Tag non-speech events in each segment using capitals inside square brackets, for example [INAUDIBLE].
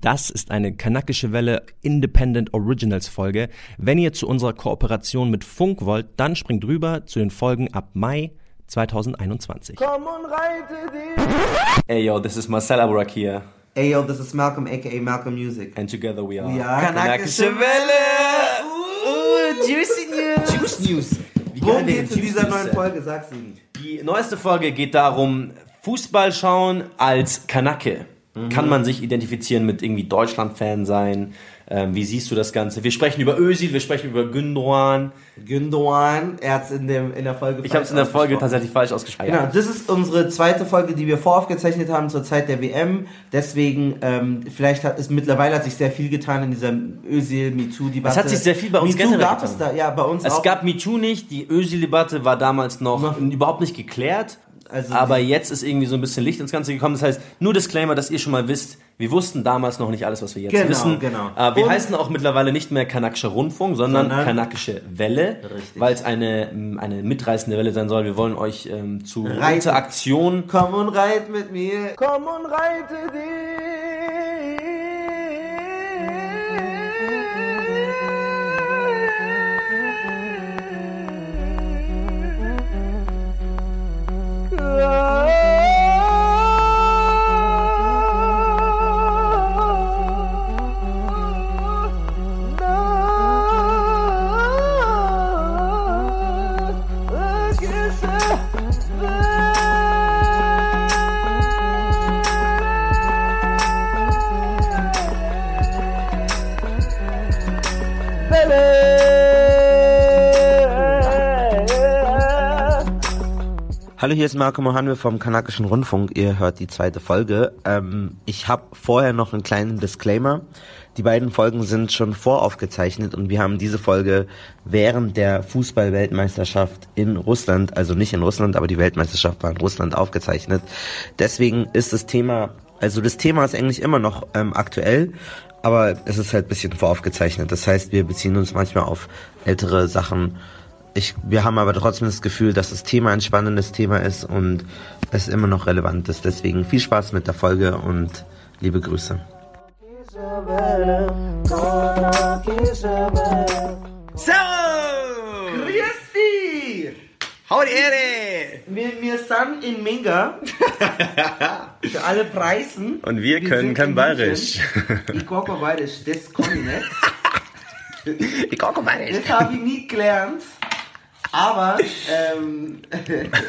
Das ist eine kanakische Welle Independent Originals Folge. Wenn ihr zu unserer Kooperation mit Funk wollt, dann springt rüber zu den Folgen ab Mai 2021. Komm und reite dich. Hey yo, this is Marcel Aburak here. Hey yo, this is Malcolm aka Malcolm Music. And together we are, We are Kanakische Kanakische Welle. Uh, juicy News. Juice News. Wie Worum geht's in dieser News, neuen? Folge? Sag's ihnen. Die neueste Folge geht darum, Fußball schauen als Kanake. Kann man sich identifizieren mit irgendwie Deutschland-Fan sein? Ähm, wie siehst du das Ganze? Wir sprechen über Özil, wir sprechen über Gündoğan. Gündoğan, er hat's in, dem, in der Folge Ich habe es in der Folge tatsächlich falsch ausgesprochen. Genau, das ist unsere zweite Folge, die wir voraufgezeichnet haben zur Zeit der WM. Deswegen, ähm, vielleicht hat es mittlerweile hat sich sehr viel getan in dieser Özil MeToo Debatte. Es hat sich sehr viel bei uns MeToo generell gab getan. es da, ja, bei uns Es auch. gab MeToo nicht, die Özil-Debatte war damals noch, Noch- überhaupt nicht geklärt. Also aber jetzt ist irgendwie so ein bisschen Licht ins Ganze gekommen. Das heißt, nur Disclaimer, dass ihr schon mal wisst, wir wussten damals noch nicht alles, was wir jetzt Genau, wissen. genau. Äh, wir Und- heißen auch mittlerweile nicht mehr kanakischer Rundfunk, sondern, Sondern- kanakische Welle, weil es eine, ähm, eine mitreißende Welle sein soll. Wir wollen euch ähm, zu Reiten. Interaktion Komm und reit mit mir. Komm und reite Hallo, hier ist Marco Mohanwe vom Kanakischen Rundfunk. Ihr hört die zweite Folge. Ähm, ich habe vorher noch einen kleinen Disclaimer. Die beiden Folgen sind schon voraufgezeichnet und wir haben diese Folge während der Fußball-Weltmeisterschaft in Russland, also nicht in Russland, aber die Weltmeisterschaft war in Russland aufgezeichnet. Deswegen ist das Thema, also das Thema ist eigentlich immer noch ähm, aktuell, aber es ist halt bisschen voraufgezeichnet. Das heißt, wir beziehen uns manchmal auf ältere Sachen, ich, wir haben aber trotzdem das Gefühl, dass das Thema ein spannendes Thema ist und es immer noch relevant ist. Deswegen viel Spaß mit der Folge und liebe Grüße. So! Grüß Hau die Erde! Wir, wir sind in Minga. [LAUGHS] Für alle Preisen. Und wir können sind kein in Bayerisch. Ich kann kein Bayerisch, das kann ich nicht. [LAUGHS] Ich kann kein Bayerisch. Das habe ich nie gelernt. Aber ähm,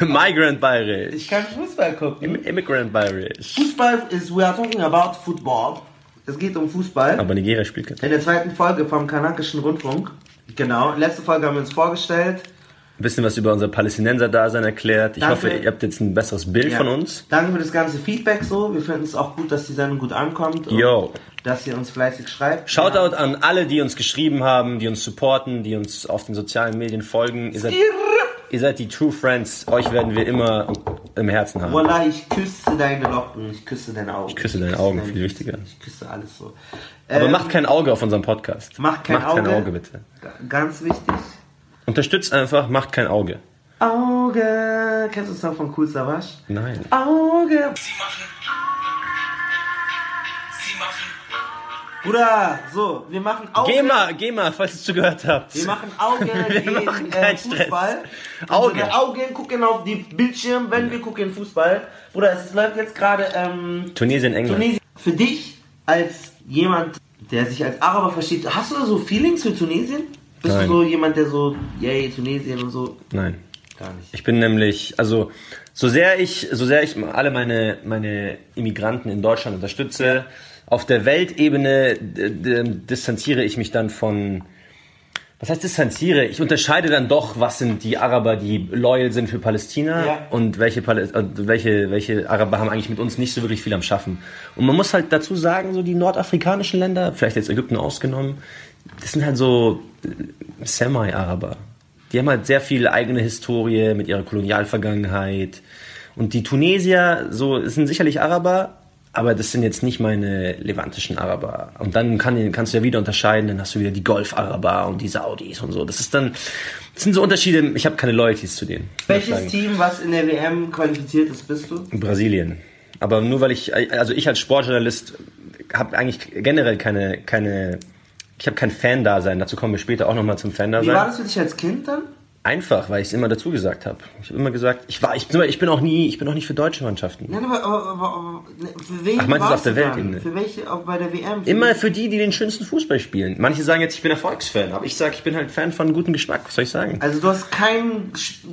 [LAUGHS] Migrant Bayerisch. ich kann Fußball gucken. Immigrant Bayerisch. Fußball ist, we are talking about football. Es geht um Fußball. Aber Nigeria spielt kein. In der zweiten Folge vom Kanakischen Rundfunk. Genau, letzte Folge haben wir uns vorgestellt. Ein bisschen was über unser Palästinenser-Dasein erklärt. Ich Danke. hoffe, ihr habt jetzt ein besseres Bild Ja. von uns. Danke für das ganze Feedback so. Wir finden es auch gut, dass die Sendung gut ankommt. und Yo. Dass ihr uns fleißig schreibt. Shoutout an alle, die uns geschrieben haben, die uns supporten, die uns auf den sozialen Medien folgen. Ihr seid, ihr seid die True Friends. Euch werden wir immer im Herzen haben. Wallah, ich küsse deine Locken, ich küsse deine Augen. Ich küsse deine Augen, deine viel wichtiger. Ich küsse alles so. Aber Ähm, macht kein Auge auf unserem Podcast. macht kein macht kein Auge. Auge, bitte. Ganz wichtig. Unterstützt einfach, macht kein Auge. Auge. Kennst du den Song von Cool Savage? Nein. Auge. Bruder, so, wir machen Auge. Geh mal, geh mal, falls ihr es zugehört habt. Wir machen Auge [LAUGHS] Wir gegen machen äh, keinen Stress. Fußball. Auge. Unsere Augen gucken auf die Bildschirm, wenn wir gucken Fußball. Bruder, es läuft jetzt gerade ähm, Tunesien, England. Tunesien. Für dich als jemand, der sich als Araber versteht, hast du so Feelings für Tunesien? Bist Nein. du so jemand, der so, yay, Tunesien und so? Nein. Gar nicht. Ich bin nämlich, also so sehr ich, so sehr ich alle meine, meine Immigranten in Deutschland unterstütze, auf der Weltebene distanziere ich mich dann von, was heißt distanziere? Ich unterscheide dann doch, was sind die Araber, die loyal sind für Palästina Ja. und welche, äh, welche, welche Araber haben eigentlich mit uns nicht so wirklich viel am Schaffen. Und man muss halt dazu sagen, so die nordafrikanischen Länder, vielleicht jetzt Ägypten ausgenommen, das sind halt so äh, Semi-Araber. Die haben halt sehr viel eigene Historie mit ihrer Kolonialvergangenheit. Und die Tunesier, so, sind sicherlich Araber, aber das sind jetzt nicht meine levantischen Araber. Und dann kann, kannst du ja wieder unterscheiden, dann hast du wieder die Golf-Araber und die Saudis und so. Das ist dann, das sind so Unterschiede, ich habe keine Loyalties zu denen. Welches. Team, was in der WM qualifiziert ist, bist du? Brasilien. Aber nur weil ich, also ich als Sportjournalist habe eigentlich generell keine, keine, ich habe kein Fan-Dasein. Dazu kommen wir später auch nochmal zum Wie war Fan-Dasein. das für dich als Kind dann? Einfach, weil ich es immer dazu gesagt habe. Ich habe immer gesagt, ich war, ich, bin- ich bin auch nie, ich bin auch nicht für deutsche Mannschaften. Nein, aber, aber, aber, ne, für welche Ach, meinst du auf der? Weltebene? Für welche auch bei der WM? Für Immer für die, die den schönsten Fußball spielen. Manche sagen jetzt, ich bin Erfolgsfan, aber ich sage, ich bin halt Fan von gutem Geschmack. Was soll ich sagen? Also du hast kein,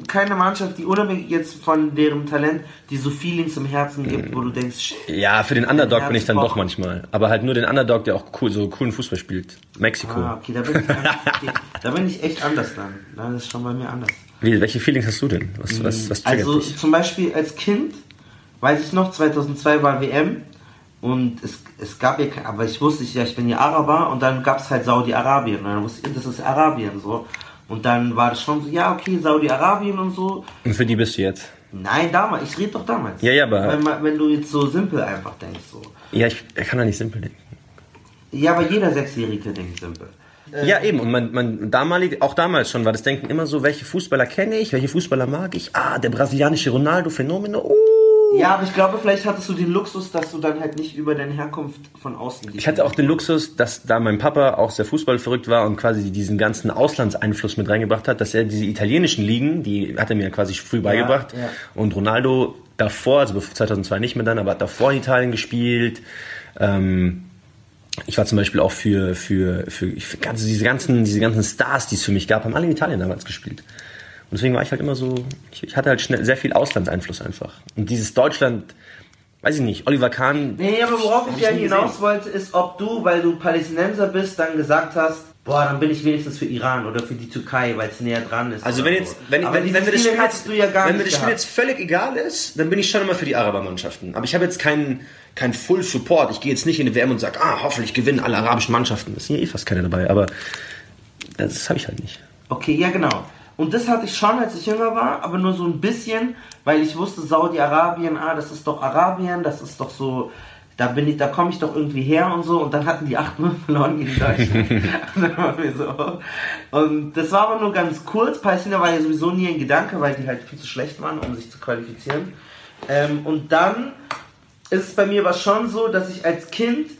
keine Mannschaft, die unabhängig jetzt von deren Talent, die so Feelings im Herzen gibt, wo du denkst, shit. Ja, für den Underdog bin ich dann doch manchmal. Aber halt nur den Underdog, der auch cool, so coolen Fußball spielt. Mexiko. Ah, okay, da bin, ich, [LAUGHS] da bin ich echt anders dann. Das ist schon bei mir anders. Wie, welche Feelings hast du denn? Was, was, was triggert Also dich? zum Beispiel als Kind, weiß ich noch, 2002 war WM und es, es gab ja, aber ich wusste ja, ich bin ja Araber und dann gab es halt Saudi-Arabien und dann wusste ich, das ist Arabien so. Und dann war das schon so, ja, okay, Saudi-Arabien und so. Und für die bist du jetzt? Nein, damals, ich rede doch damals. Ja, ja, aber- Wenn, wenn du jetzt so simpel einfach denkst, so. Ja, ich, ich kann da nicht simpel denken. Ja, aber jeder Sechsjährige denkt simpel. Ja, eben. Und man, man damalig, auch damals schon war das Denken immer so, welche Fußballer kenne ich, welche Fußballer mag ich. Ah, der brasilianische Ronaldo, Phänomeno. Oh. Ja, aber ich glaube, vielleicht hattest du den Luxus, dass du dann halt nicht über deine Herkunft von außen Ich hatte auch den Luxus, dass da mein Papa auch sehr fußballverrückt war und quasi diesen ganzen Auslandseinfluss mit reingebracht hat, dass er diese italienischen Ligen, die hat er mir quasi früh beigebracht. ja. Und Ronaldo davor, also 2002 nicht mehr dann, aber hat davor in Italien gespielt. Ähm, ich war zum Beispiel auch für, für, für, für ganze, diese, ganzen, diese ganzen Stars, die es für mich gab, haben alle in Italien damals gespielt. Und deswegen war ich halt immer so, ich, ich hatte halt schnell sehr viel Auslandseinfluss einfach. Und dieses Deutschland, weiß ich nicht, Oliver Kahn. Nee, aber worauf ich ja hinaus wollte, ist, ob du, weil du Palästinenser bist, dann gesagt hast, boah, dann bin ich wenigstens für Iran oder für die Türkei, weil es näher dran ist. Also wenn jetzt, wenn, wenn, dieses wenn mir das Spiel jetzt, ja wenn mir das Spiel jetzt völlig egal ist, dann bin ich schon immer für die Arabermannschaften. Aber ich habe jetzt keinen keinen Full Support. Ich gehe jetzt nicht in die WM und sage, ah, hoffentlich gewinnen alle arabischen Mannschaften. Es sind ja eh fast keine dabei, aber das habe ich halt nicht. Okay, ja genau. Und das hatte ich schon, als ich jünger war, aber nur so ein bisschen, weil ich wusste, Saudi-Arabien, ah, das ist doch Arabien, das ist doch so, da bin ich, da komme ich doch irgendwie her und so. Und dann hatten die 8-0 verloren gegen Deutschland. [LAUGHS] [LAUGHS] und dann waren wir so. Und das war aber nur ganz kurz. Palästina war ja sowieso nie ein Gedanke, weil die halt viel zu schlecht waren, um sich zu qualifizieren. Ähm, und dann ist es bei mir aber schon so, dass ich als Kind,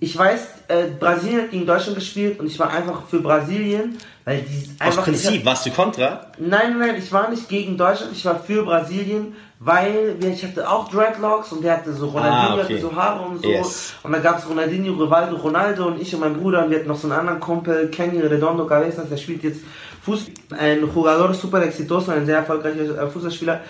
ich weiß, äh, Brasilien hat gegen Deutschland gespielt und ich war einfach für Brasilien, weil die Aus einfach. Prinzip warst du Kontra. Nein, nein, ich war nicht gegen Deutschland, ich war für Brasilien, weil ich hatte auch Dreadlocks und der hatte so Ronaldinho, Ah, okay. hatte so Haare und so. Yes. Und dann gab es Ronaldinho, Rivaldo, Ronaldo und ich und mein Bruder und wir hatten noch so einen anderen Kumpel, Kenny Redondo Cabezas, der spielt jetzt Fußball, ein Jugador super exitoso, ein sehr erfolgreicher äh, Fußballspieler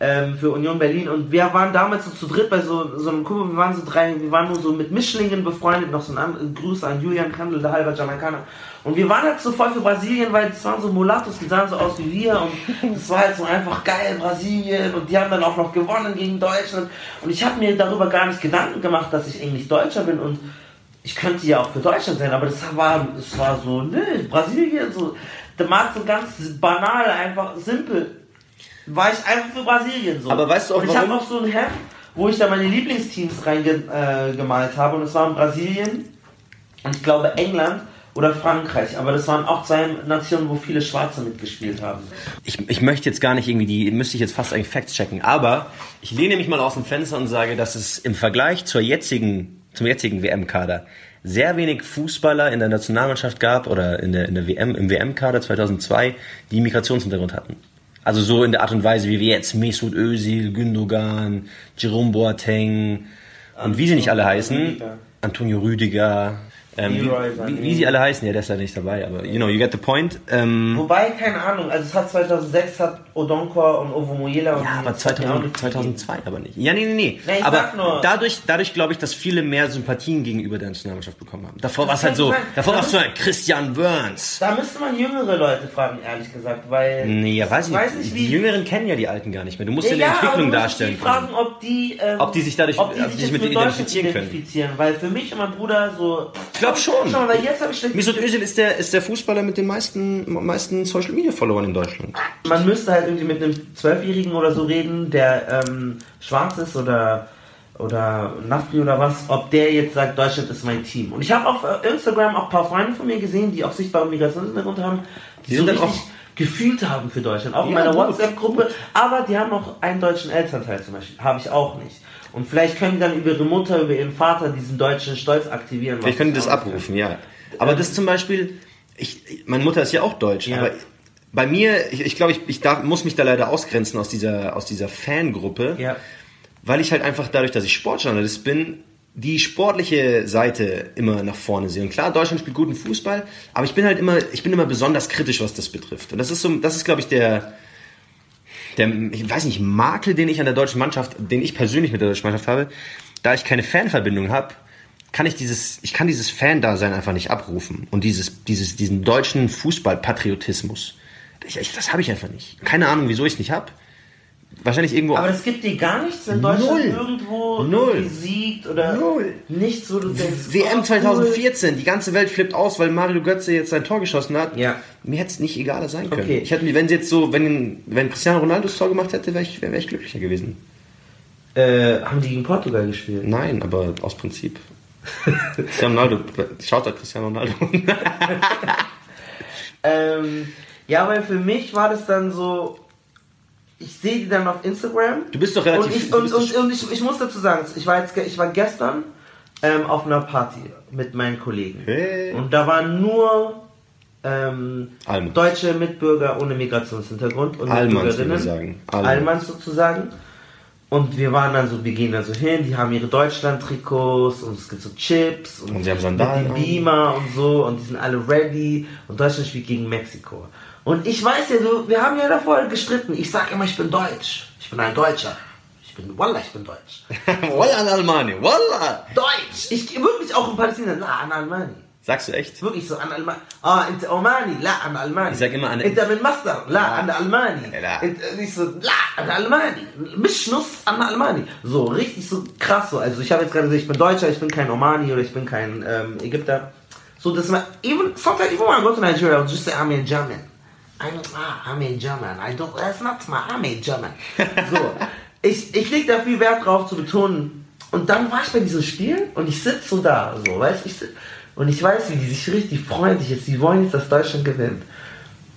ähm, für Union Berlin. Und wir waren damals so zu dritt bei so, so einem Kumpel, wir waren so drei, wir waren nur so mit Mischlingen befreundet, noch so ein anderer Gruß an Julian Kandel, der halber Jamaikaner. Und wir waren halt so voll für Brasilien, weil das waren so Mulattos, die sahen so aus wie wir. Und das war halt so einfach geil, Brasilien. Und die haben dann auch noch gewonnen gegen Deutschland. Und ich habe mir darüber gar nicht Gedanken gemacht, dass ich eigentlich Deutscher bin. Und ich könnte ja auch für Deutschland sein, aber das war, das war so, nö, Brasilien, so, der mag so ganz banal, einfach simpel. War ich einfach für Brasilien so. Aber weißt du auch, Und ich habe auch so ein Heft, wo ich da meine Lieblingsteams reingemalt äh, habe und es waren Brasilien und ich glaube England oder Frankreich, aber das waren auch zwei Nationen, wo viele Schwarze mitgespielt haben. Ich, ich möchte jetzt gar nicht irgendwie die, müsste ich jetzt fast eigentlich Facts checken, aber ich lehne mich mal aus dem Fenster und sage, dass es im Vergleich zur jetzigen, zum jetzigen WM-Kader sehr wenig Fußballer in der Nationalmannschaft gab oder in der, in der WM, im WM-Kader 2002, die Migrationshintergrund hatten. Also so in der Art und Weise, wie wir jetzt Mesut Özil, Gündogan, Jerome Boateng und wie sie nicht alle heißen. Antonio Rüdiger, ähm, Leroy wie, wie, wie sie alle heißen, ja, der ist ja nicht dabei, aber you know, you get the point. Ähm, Wobei, keine Ahnung, also es hat 2006 hat Odonkor und Ovo Moyela und Ja, die- aber das hat mir auch 2000, nicht 2002 aber nicht. Ja, nee, nee, nee. Nee, aber dadurch, dadurch glaube ich, dass viele mehr Sympathien gegenüber der Nationalmannschaft bekommen haben. Davor war es halt so, sein. davor war es so ein Christian Burns. Da müsste man jüngere Leute fragen, ehrlich gesagt, weil. Nee, ja, weiß ich weiß nicht. Die Jüngeren kennen ja die Alten gar nicht mehr. Du musst ja, Ja, eine aber Entwicklung du darstellen Die fragen, ob die, ähm, Ob die sich dadurch- ob die ob sich die jetzt sich mit mit identifizieren können. identifizieren, weil für mich und mein Bruder so. Ich glaube schon. Mal, weil jetzt habe ich. Mesut Özil ist der, ist der Fußballer mit den meisten, meisten Social Media Followern in Deutschland. Man müsste halt irgendwie mit einem Zwölfjährigen oder so reden, der ähm, schwarz ist oder oder Nafri oder was, ob der jetzt sagt, Deutschland ist mein Team. Und ich habe auf äh, Instagram auch ein paar Freunde von mir gesehen, die auch sichtbare Migrationshintergrund haben, die, Die so richtig gefühlt haben für Deutschland. Auch in Ja, meiner gut. WhatsApp-Gruppe. Aber die haben auch einen deutschen Elternteil zum Beispiel. Habe ich auch nicht. Und vielleicht können die dann über ihre Mutter, über ihren Vater diesen deutschen Stolz aktivieren. Vielleicht können die das abrufen, ja. Aber das zum Beispiel, ich, meine Mutter ist ja auch deutsch, Ja. aber bei mir, ich, ich glaube, ich, ich darf, muss mich da leider ausgrenzen aus dieser, aus dieser Fangruppe, Ja. weil ich halt einfach dadurch, dass ich Sportjournalist bin, die sportliche Seite immer nach vorne sehe. Und klar, Deutschland spielt guten Fußball, aber ich bin halt immer, ich bin immer besonders kritisch, was das betrifft. Und das ist so, das ist, glaube ich, der, der, ich weiß nicht, Makel, den ich an der deutschen Mannschaft, den ich persönlich mit der deutschen Mannschaft habe, da ich keine Fanverbindung habe, kann ich dieses, ich kann dieses Fan-Dasein einfach nicht abrufen und dieses, dieses, diesen deutschen Fußballpatriotismus. Ich, ich, das habe ich einfach nicht. Keine Ahnung, wieso ich es nicht habe. Wahrscheinlich irgendwo. Aber das gibt dir gar nichts, wenn Deutschland Null. irgendwo Null. irgendwie siegt oder Null. nichts, wo du denkst. WM oh, 2014, die ganze Welt flippt aus, weil Mario Götze jetzt sein Tor geschossen hat. Ja. Mir hätte es nicht egaler sein können. Okay. Ich hätte mir, wenn sie jetzt so, wenn, wenn Cristiano Ronaldo das Tor gemacht hätte, wäre ich, wär, wär ich glücklicher gewesen. Cool. Äh, haben die gegen Portugal gespielt? Nein, aber aus Prinzip. Cristiano Ronaldo, schaut da Cristiano Ronaldo. [LAUGHS] Ähm, ja, weil für mich war das dann so, ich sehe die dann auf Instagram. Du bist doch relativ- Und ich, und, und, und ich, ich muss dazu sagen, ich war, jetzt, ich war gestern ähm, auf einer Party mit meinen Kollegen. Hey. Und da waren nur ähm, deutsche Mitbürger ohne Migrationshintergrund und Allmanns, Mitbürgerinnen. Allmanns. Sozusagen. Und wir waren dann so, wir gehen da so hin, die haben ihre Deutschland-Trikots und es gibt so Chips und, Und sie haben Sandalen mit Beamer und so und die sind alle ready und Deutschland spielt gegen Mexiko. Und ich weiß ja, so, wir haben ja davor gestritten. Ich sag immer, ich bin Deutsch. Ich bin ein Deutscher. Ich bin, Wallah, ich bin Deutsch. [LAUGHS] Wallah an Almani, Wallah! Deutsch! Ich wirklich auch in Palästina, la an Almani. Sagst du echt? Wirklich so an Almani. Ah, انت Omani, la an Almani. Ich sag immer an- انت من مصر, la an Almani. La. انت ich so, la an Almani. مش نص an Almani. So, richtig so krass so. Also ich habe jetzt gerade gesagt, ich bin Deutscher, ich bin kein Omani oder ich bin kein ähm, Ägypter. So, das war, even, sometimes even when I go to Nigeria, I'll just say I'm in German. I'm, ah, I'm in German. I don't, that's not my, I'm in German. [LAUGHS] So, ich, ich leg da viel Wert drauf zu betonen. Und dann war ich bei diesem Spiel und ich sitze so da, so, weißt ich und ich weiß, wie die sich richtig freuen, sich jetzt, die wollen jetzt, dass Deutschland gewinnt.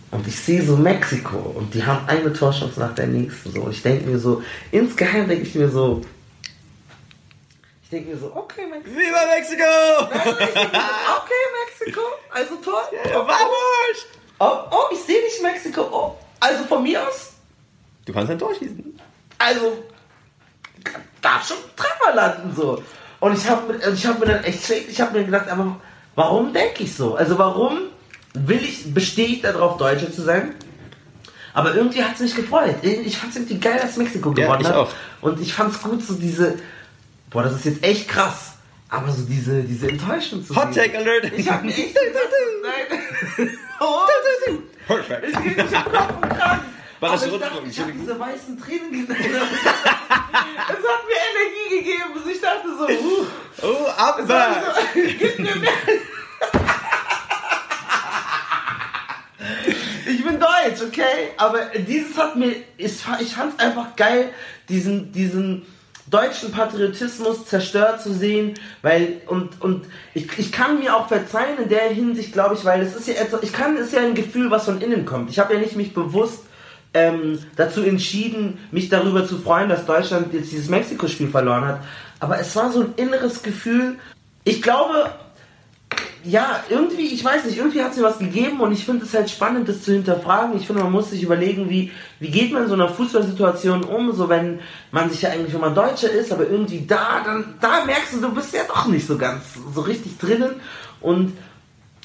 Und ich sehe so Mexiko und die haben eine Torchance nach der nächsten, so. Und ich denke mir so, insgeheim denke ich mir so, ich denke mir so, okay, Mexiko. Viva Mexico! Okay, Mexiko, also Tor. [LAUGHS] Vamos! Oh, oh, ich sehe nicht Mexiko. Oh, also von mir aus, Du kannst ein Tor schießen. also darf schon Treffer landen so. Und ich habe ich hab mir dann echt schlecht, ich habe mir gedacht, aber warum denke ich so? Also warum will ich, bestehe ich darauf, Deutscher zu sein? Aber irgendwie hat es mich gefreut. Ich fand es irgendwie geil, dass Mexiko Ja, gewonnen ich hat. auch. Und ich fand es gut, so diese, boah, das ist jetzt echt krass. Aber so diese, diese Enttäuschung zu Hot sehen. Take Alert! Ich echt gedacht, nein. [LAUGHS] oh, Perfect. ich krieg und Kragen. War das Aber so ich dachte, rundfunk? ich habe diese weißen Tränen gesehen. [LAUGHS] Es hat mir Energie gegeben. Also Ich dachte so, uh, Oh, war so, [LAUGHS] gib mir mehr. Ich bin deutsch, okay? Aber dieses hat mir, ich, ich fand es einfach geil, diesen, diesen deutschen Patriotismus zerstört zu sehen, weil, und, und ich, ich kann mir auch verzeihen in der Hinsicht, glaube ich, weil es ist ja etwas, ich kann, ist ja ein Gefühl, was von innen kommt. Ich habe ja nicht mich bewusst ähm, dazu entschieden, mich darüber zu freuen, dass Deutschland jetzt dieses Mexiko-Spiel verloren hat. Aber es war so ein inneres Gefühl. Ich glaube, ja, irgendwie, ich weiß nicht, irgendwie hat es mir was gegeben und ich finde es halt spannend, das zu hinterfragen. Ich finde, man muss sich überlegen, wie, wie geht man in so einer Fußballsituation um, so wenn man sich ja eigentlich, wenn man Deutscher ist, aber irgendwie da, dann, da merkst du, du bist ja doch nicht so ganz, so richtig drinnen und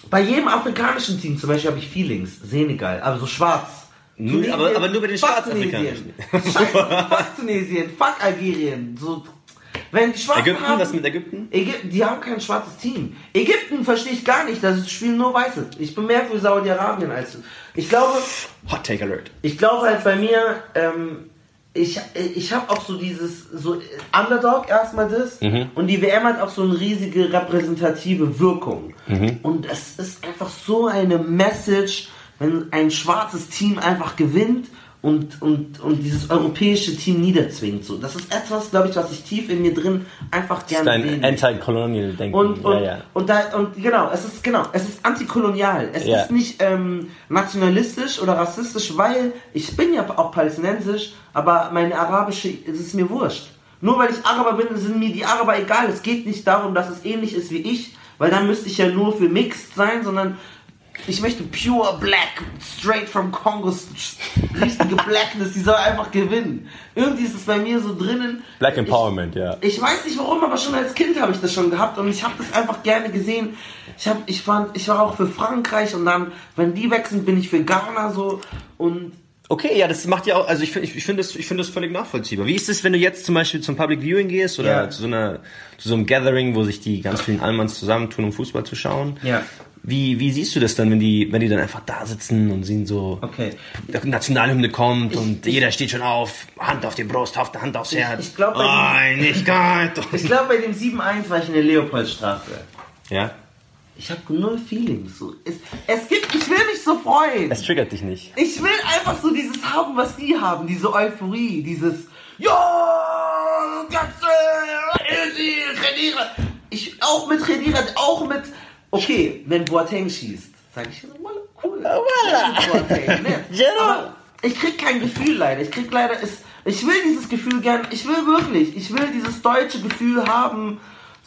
bei jedem afrikanischen Team, zum Beispiel habe ich Feelings, Senegal, aber so schwarz. Nur- aber- aber nur bei den Schwarzafrikanischen. Tunesien. Fuck Tunesien, fuck Algerien, so, wenn die Schwarzen Ägypten, haben, was mit Ägypten? Ägypten, die haben kein schwarzes Team. Ägypten verstehe ich gar nicht, das spielen nur Weiße. Ich bin mehr für Saudi-Arabien als. Ich glaube, Hot Take Alert. ich glaube halt bei mir, ähm, ich, ich habe auch so dieses, so Underdog erstmal das und die WM hat auch so eine riesige repräsentative Wirkung. Und es ist einfach so eine Message, wenn ein schwarzes Team einfach gewinnt und, und, und dieses europäische Team niederzwingt. So. Das ist etwas, glaube ich, was ich tief in mir drin einfach gerne Das ist dein Anti-Colonial-Denken. und, und, ja, ja. und da und genau, es ist genau, es ist antikolonial. Es Ja. ist nicht ähm, nationalistisch oder rassistisch, weil ich bin ja auch palästinensisch, aber meine arabische, es ist mir wurscht. Nur weil ich Araber bin, sind mir die Araber egal. Es geht nicht darum, dass es ähnlich ist wie ich, weil dann müsste ich ja nur für Mixed sein, sondern ich möchte pure Black, straight from Congo, richtige Blackness, die soll einfach gewinnen. Irgendwie ist es bei mir so drinnen. Black Ich- Empowerment, ja. ich weiß nicht warum, aber schon als Kind habe ich das schon gehabt und ich habe das einfach gerne gesehen. Ich hab, ich fand, ich war auch für Frankreich und dann, wenn die weg sind, bin ich für Ghana so und Okay, ja, das macht ja auch, also ich finde ich, ich finde das, ich finde das völlig nachvollziehbar. Wie ist es, wenn du jetzt zum Beispiel zum Public Viewing gehst oder Ja. zu so einer, zu so einem Gathering, wo sich die ganz vielen Allmanns zusammentun, um Fußball zu schauen? Ja. Wie, wie siehst du das dann, wenn die, wenn die dann einfach da sitzen und sehen so, Okay. die Nationalhymne kommt und ich- jeder steht schon auf, Hand auf die Brust, Hand aufs Herz. ich glaub, bei dem- Einigkeit. [LAUGHS] ich glaube bei dem 7-1 war ich in der Leopoldstraße. ja, Ich habe null Feelings. So. Es, es gibt, ich will mich so freuen. es triggert dich nicht. Ich will einfach so dieses haben, was die haben, diese Euphorie, dieses Ja, Katze, Easy. Ich auch mit Renira, auch mit Okay, wenn Boateng schießt, sage ich Walla, cool. Ja, Boateng, ne? Aber ich krieg kein Gefühl leider. Ich krieg leider ist ich will dieses Gefühl gern, ich will wirklich, ich will dieses deutsche Gefühl haben,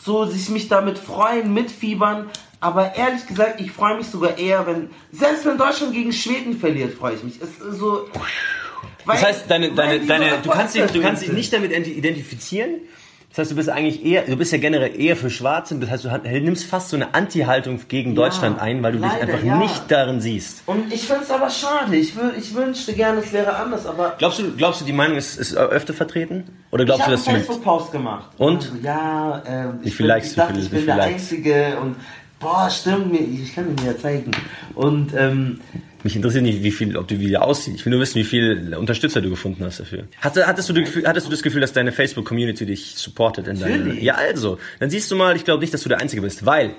so sich mich damit freuen, mitfiebern. Aber ehrlich gesagt, ich freue mich sogar eher, wenn, selbst wenn Deutschland gegen Schweden verliert, freue ich mich. Es ist so, Das heißt, deine, deine, deine, du kannst dich, du kannst dich nicht damit identi- identifizieren. Das heißt, du bist eigentlich eher, du bist ja generell eher für Schwarze. Das heißt, du nimmst fast so eine Anti-Haltung gegen Deutschland ein, weil du dich leider, einfach ja. nicht darin siehst. Und ich finde es aber schade. Ich, ich wünschte gerne, es wäre anders, aber Glaubst du, glaubst du, die Meinung ist, ist öfter vertreten? Oder ich glaubst habe du, dass du Facebook-Post gemacht. Und? Also, ja, Wie ich, viel bin, ich dachte, ich bin der? Einzige und boah, stimmt ich kann dir ja zeigen. Und ähm, mich interessiert nicht, wie viel, ob du wie aussieht. Ich will nur wissen, wie viel Unterstützer du gefunden hast dafür. Hatte, hattest, du das Gefühl, hattest du das Gefühl, dass deine Facebook-Community dich supportet in Natürlich. Ja, also. Dann siehst du mal, ich glaube nicht, dass du der Einzige bist, weil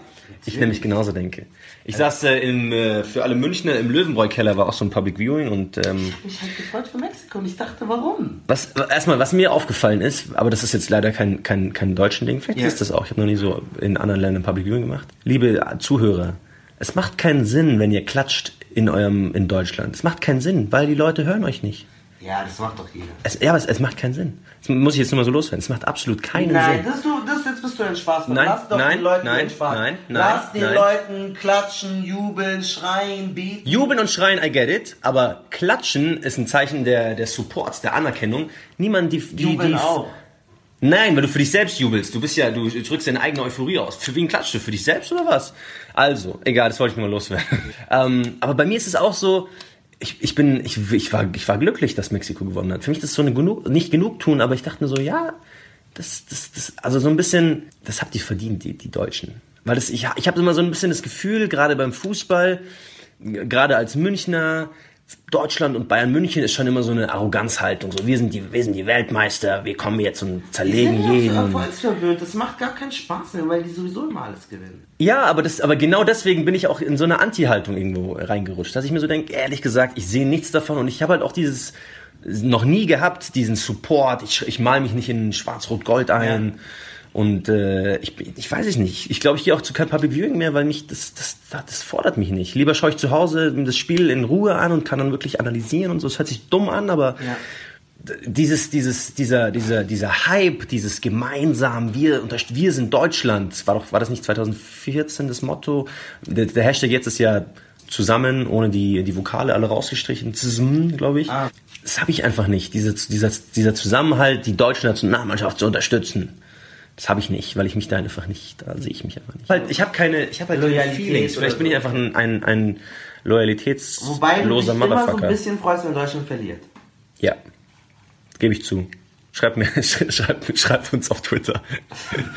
ich nämlich genauso denke. Ich saß äh, im, äh, für alle Münchner im Löwenbräu-Keller, war auch so ein Public Viewing und ähm, ich habe gefreut für Mexiko und ich dachte, warum? Was erstmal, was mir aufgefallen ist, aber das ist jetzt leider kein kein kein deutschen Ding. Vielleicht Ja. ist das auch. Ich habe noch nie so in anderen Ländern Public Viewing gemacht. Liebe Zuhörer, es macht keinen Sinn, wenn ihr klatscht in eurem in Deutschland. Es macht keinen Sinn, weil die Leute hören euch nicht. Ja, das macht doch jeder. Es, ja, aber es, es macht keinen Sinn. Das muss ich jetzt nur mal so loswerden. Es macht absolut keinen Nein, Sinn. das, du, das jetzt bist du ein Spaß. Nein, Lass doch nein, den Leuten nein, den Spaß. nein, nein, Lass den nein. Leuten klatschen, jubeln, schreien, beten. Jubeln und schreien, I get it, aber klatschen ist ein Zeichen der, der Supports, der Anerkennung. Niemand, die, die, Jubeln die, auch. Nein, weil du für dich selbst jubelst. Du bist ja, du drückst deine eigene Euphorie aus. Für wen klatschst du? Für dich selbst oder was? Also, egal, das wollte ich nur mal loswerden. [LAUGHS] ähm, aber bei mir ist es auch so, ich, ich bin, ich, ich, war, ich war glücklich, dass Mexiko gewonnen hat. Für mich ist das so eine genug, nicht genug tun, aber ich dachte mir so, ja, das, das, das, also so ein bisschen, das habt ihr verdient, die, die Deutschen. Weil das, ich, ich habe immer so ein bisschen das Gefühl, gerade beim Fußball, gerade als Münchner, Deutschland und Bayern München ist schon immer so eine Arroganzhaltung. So, wir sind die, wir sind die Weltmeister, wir kommen jetzt und Die zerlegen ja auch so jeden. erfolgsverwöhnt. Das macht gar keinen Spaß mehr, weil die sowieso immer alles gewinnen. Ja, aber das, aber genau deswegen bin ich auch in so eine Anti-Haltung irgendwo reingerutscht, dass ich mir so denke, ehrlich gesagt, ich sehe nichts davon und ich habe halt auch dieses noch nie gehabt, diesen Support. Ich, ich mal mich nicht in Schwarz-Rot-Gold ein. Und äh, ich, ich weiß es nicht. Ich glaube, ich gehe auch zu kein Public Viewing mehr, weil mich das, das, das fordert mich nicht. Lieber schaue ich zu Hause das Spiel in Ruhe an und kann dann wirklich analysieren und so. Es hört sich dumm an, aber Ja. dieses, dieses, dieser, dieser, dieser Hype, dieses gemeinsam, wir, wir sind Deutschland, war doch, war das nicht 2014 das Motto? Der, der Hashtag jetzt ist ja zusammen, ohne die, die Vokale alle rausgestrichen, zusammen, glaube ich. Ah. Das habe ich einfach nicht, diese, dieser, dieser Zusammenhalt, die deutsche Nationalmannschaft zu unterstützen. Das habe ich nicht, weil ich mich da einfach nicht, da sehe ich mich einfach nicht. Halt, ich habe keine, ich habe halt keine Loyalität Feelings. Vielleicht bin ich so. einfach ein, ein, ein Wobei du dich loyalitätsloser immer so ein bisschen freust, wenn Deutschland verliert. Ja, gebe ich zu. Schreibt mir, [LAUGHS] schreibt, schreibt uns auf Twitter.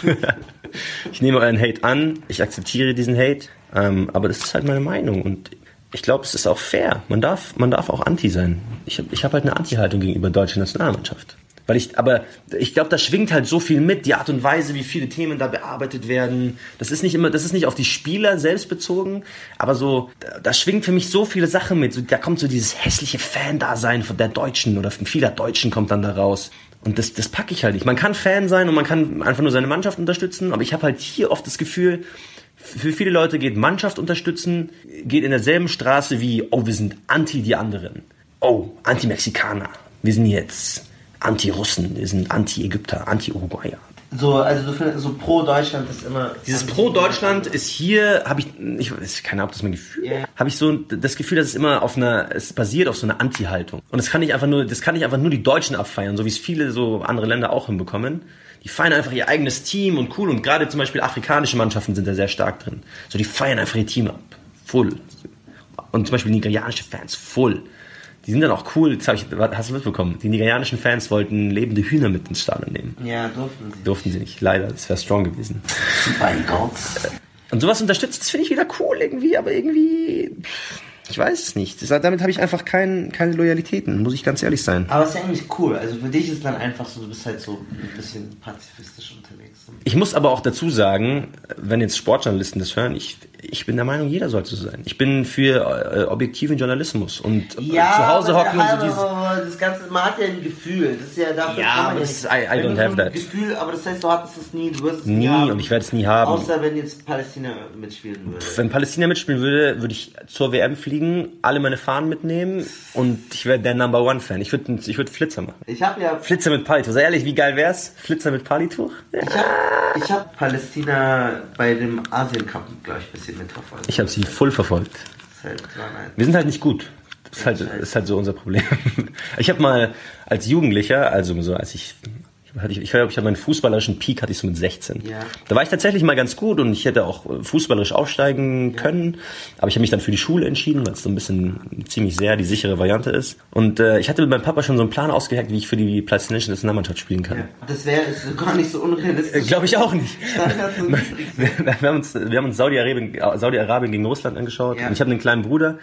[LAUGHS] ich nehme euren Hate an, ich akzeptiere diesen Hate, ähm, aber das ist halt meine Meinung und ich glaube, es ist auch fair. Man darf, man darf auch anti sein. Ich habe ich hab halt eine Anti-Haltung gegenüber der deutschen Nationalmannschaft. Weil ich, aber ich glaube, da schwingt halt so viel mit, die Art und Weise, wie viele Themen da bearbeitet werden. Das ist nicht immer, das ist nicht auf die Spieler selbst bezogen, aber so, da, da schwingt für mich so viele Sachen mit. So, da kommt so dieses hässliche Fan-Dasein von der Deutschen oder von vieler Deutschen kommt dann da raus. Und das, das packe ich halt nicht. Man kann Fan sein und man kann einfach nur seine Mannschaft unterstützen, aber ich habe halt hier oft das Gefühl, für viele Leute geht Mannschaft unterstützen, geht in derselben Straße wie, oh, wir sind anti die anderen. Oh, anti-Mexikaner. Wir sind jetzt Anti-Russen, wir sind Anti-Ägypter, Anti-Uruguayer. So, also du findest, so pro Deutschland ist immer. Dieses pro Deutschland ist hier, habe ich, ich, keine Ahnung, ob das mein Gefühl, yeah. habe ich so das Gefühl, dass es immer auf einer, es basiert auf so einer Anti-Haltung. Und das kann ich einfach nur, das kann ich einfach nur die Deutschen abfeiern, so wie es viele so andere Länder auch hinbekommen. Die feiern einfach ihr eigenes Team und cool und gerade zum Beispiel afrikanische Mannschaften sind da sehr stark drin. So, die feiern einfach ihr Team ab. Full. Und zum Beispiel nigerianische Fans, full. Die sind dann auch cool, das ich, hast du mitbekommen, die nigerianischen Fans wollten lebende Hühner mit ins Stadion nehmen. Ja, durften sie. Durften sie nicht, leider, das wäre strong gewesen. [LAUGHS] Mein Gott. Und sowas unterstützt, das finde ich wieder cool irgendwie, aber irgendwie, ich weiß es nicht. damit habe ich einfach kein, keine Loyalitäten, muss ich ganz ehrlich sein. Aber es ist ja eigentlich cool, also für dich ist dann einfach so, du bist halt so ein bisschen pazifistisch unterwegs. Ich muss aber auch dazu sagen, wenn jetzt Sportjournalisten das hören, ich, ich bin der Meinung, jeder sollte so sein. Ich bin für äh, objektiven Journalismus und ja, zu Hause hocken und so dieses. Das Ganze, man hat ja ein Gefühl. Das ist ja dafür. Ja, aber das ist, I, I don't have that. Gefühl, aber das heißt, du hattest es nie, du wirst es nie, nie haben, und ich werde es nie haben. Außer wenn jetzt Palästina mitspielen würde. Wenn Palästina mitspielen würde, würde ich zur WM fliegen, alle meine Fahnen mitnehmen und ich wäre der Number One Fan. Ich würde ich würd Flitzer machen. Ich habe ja Flitzer mit Palituch. Sei ehrlich, wie geil wär's? Flitzer mit Palituch? Ja. Ich habe hab Palästina bei dem Asien Cup, glaube ich, ein bisschen mitverfolgt. Ich habe sie voll verfolgt. Wir sind halt nicht gut. Das ist halt, ist halt so unser Problem. [LAUGHS] Ich habe mal als Jugendlicher, also so als ich ich, ich glaube, ich habe meinen fußballerischen Peak hatte ich so mit 16. Ja. Da war ich tatsächlich mal ganz gut und ich hätte auch äh, fußballerisch aufsteigen können, aber ich habe mich dann für die Schule entschieden, weil es so ein bisschen ziemlich sehr die sichere Variante ist. Und äh, ich hatte mit meinem Papa schon so einen Plan ausgeheckt, wie ich für die palästinensische Nationalmannschaft spielen kann. Ja. Das wäre gar nicht so unrealistisch. Äh, glaube ich auch nicht. [LAUGHS] [LAUGHS] wir, wir, haben uns, wir haben uns Saudi-Arabien Saudi gegen Russland angeschaut ja. und ich habe einen kleinen Bruder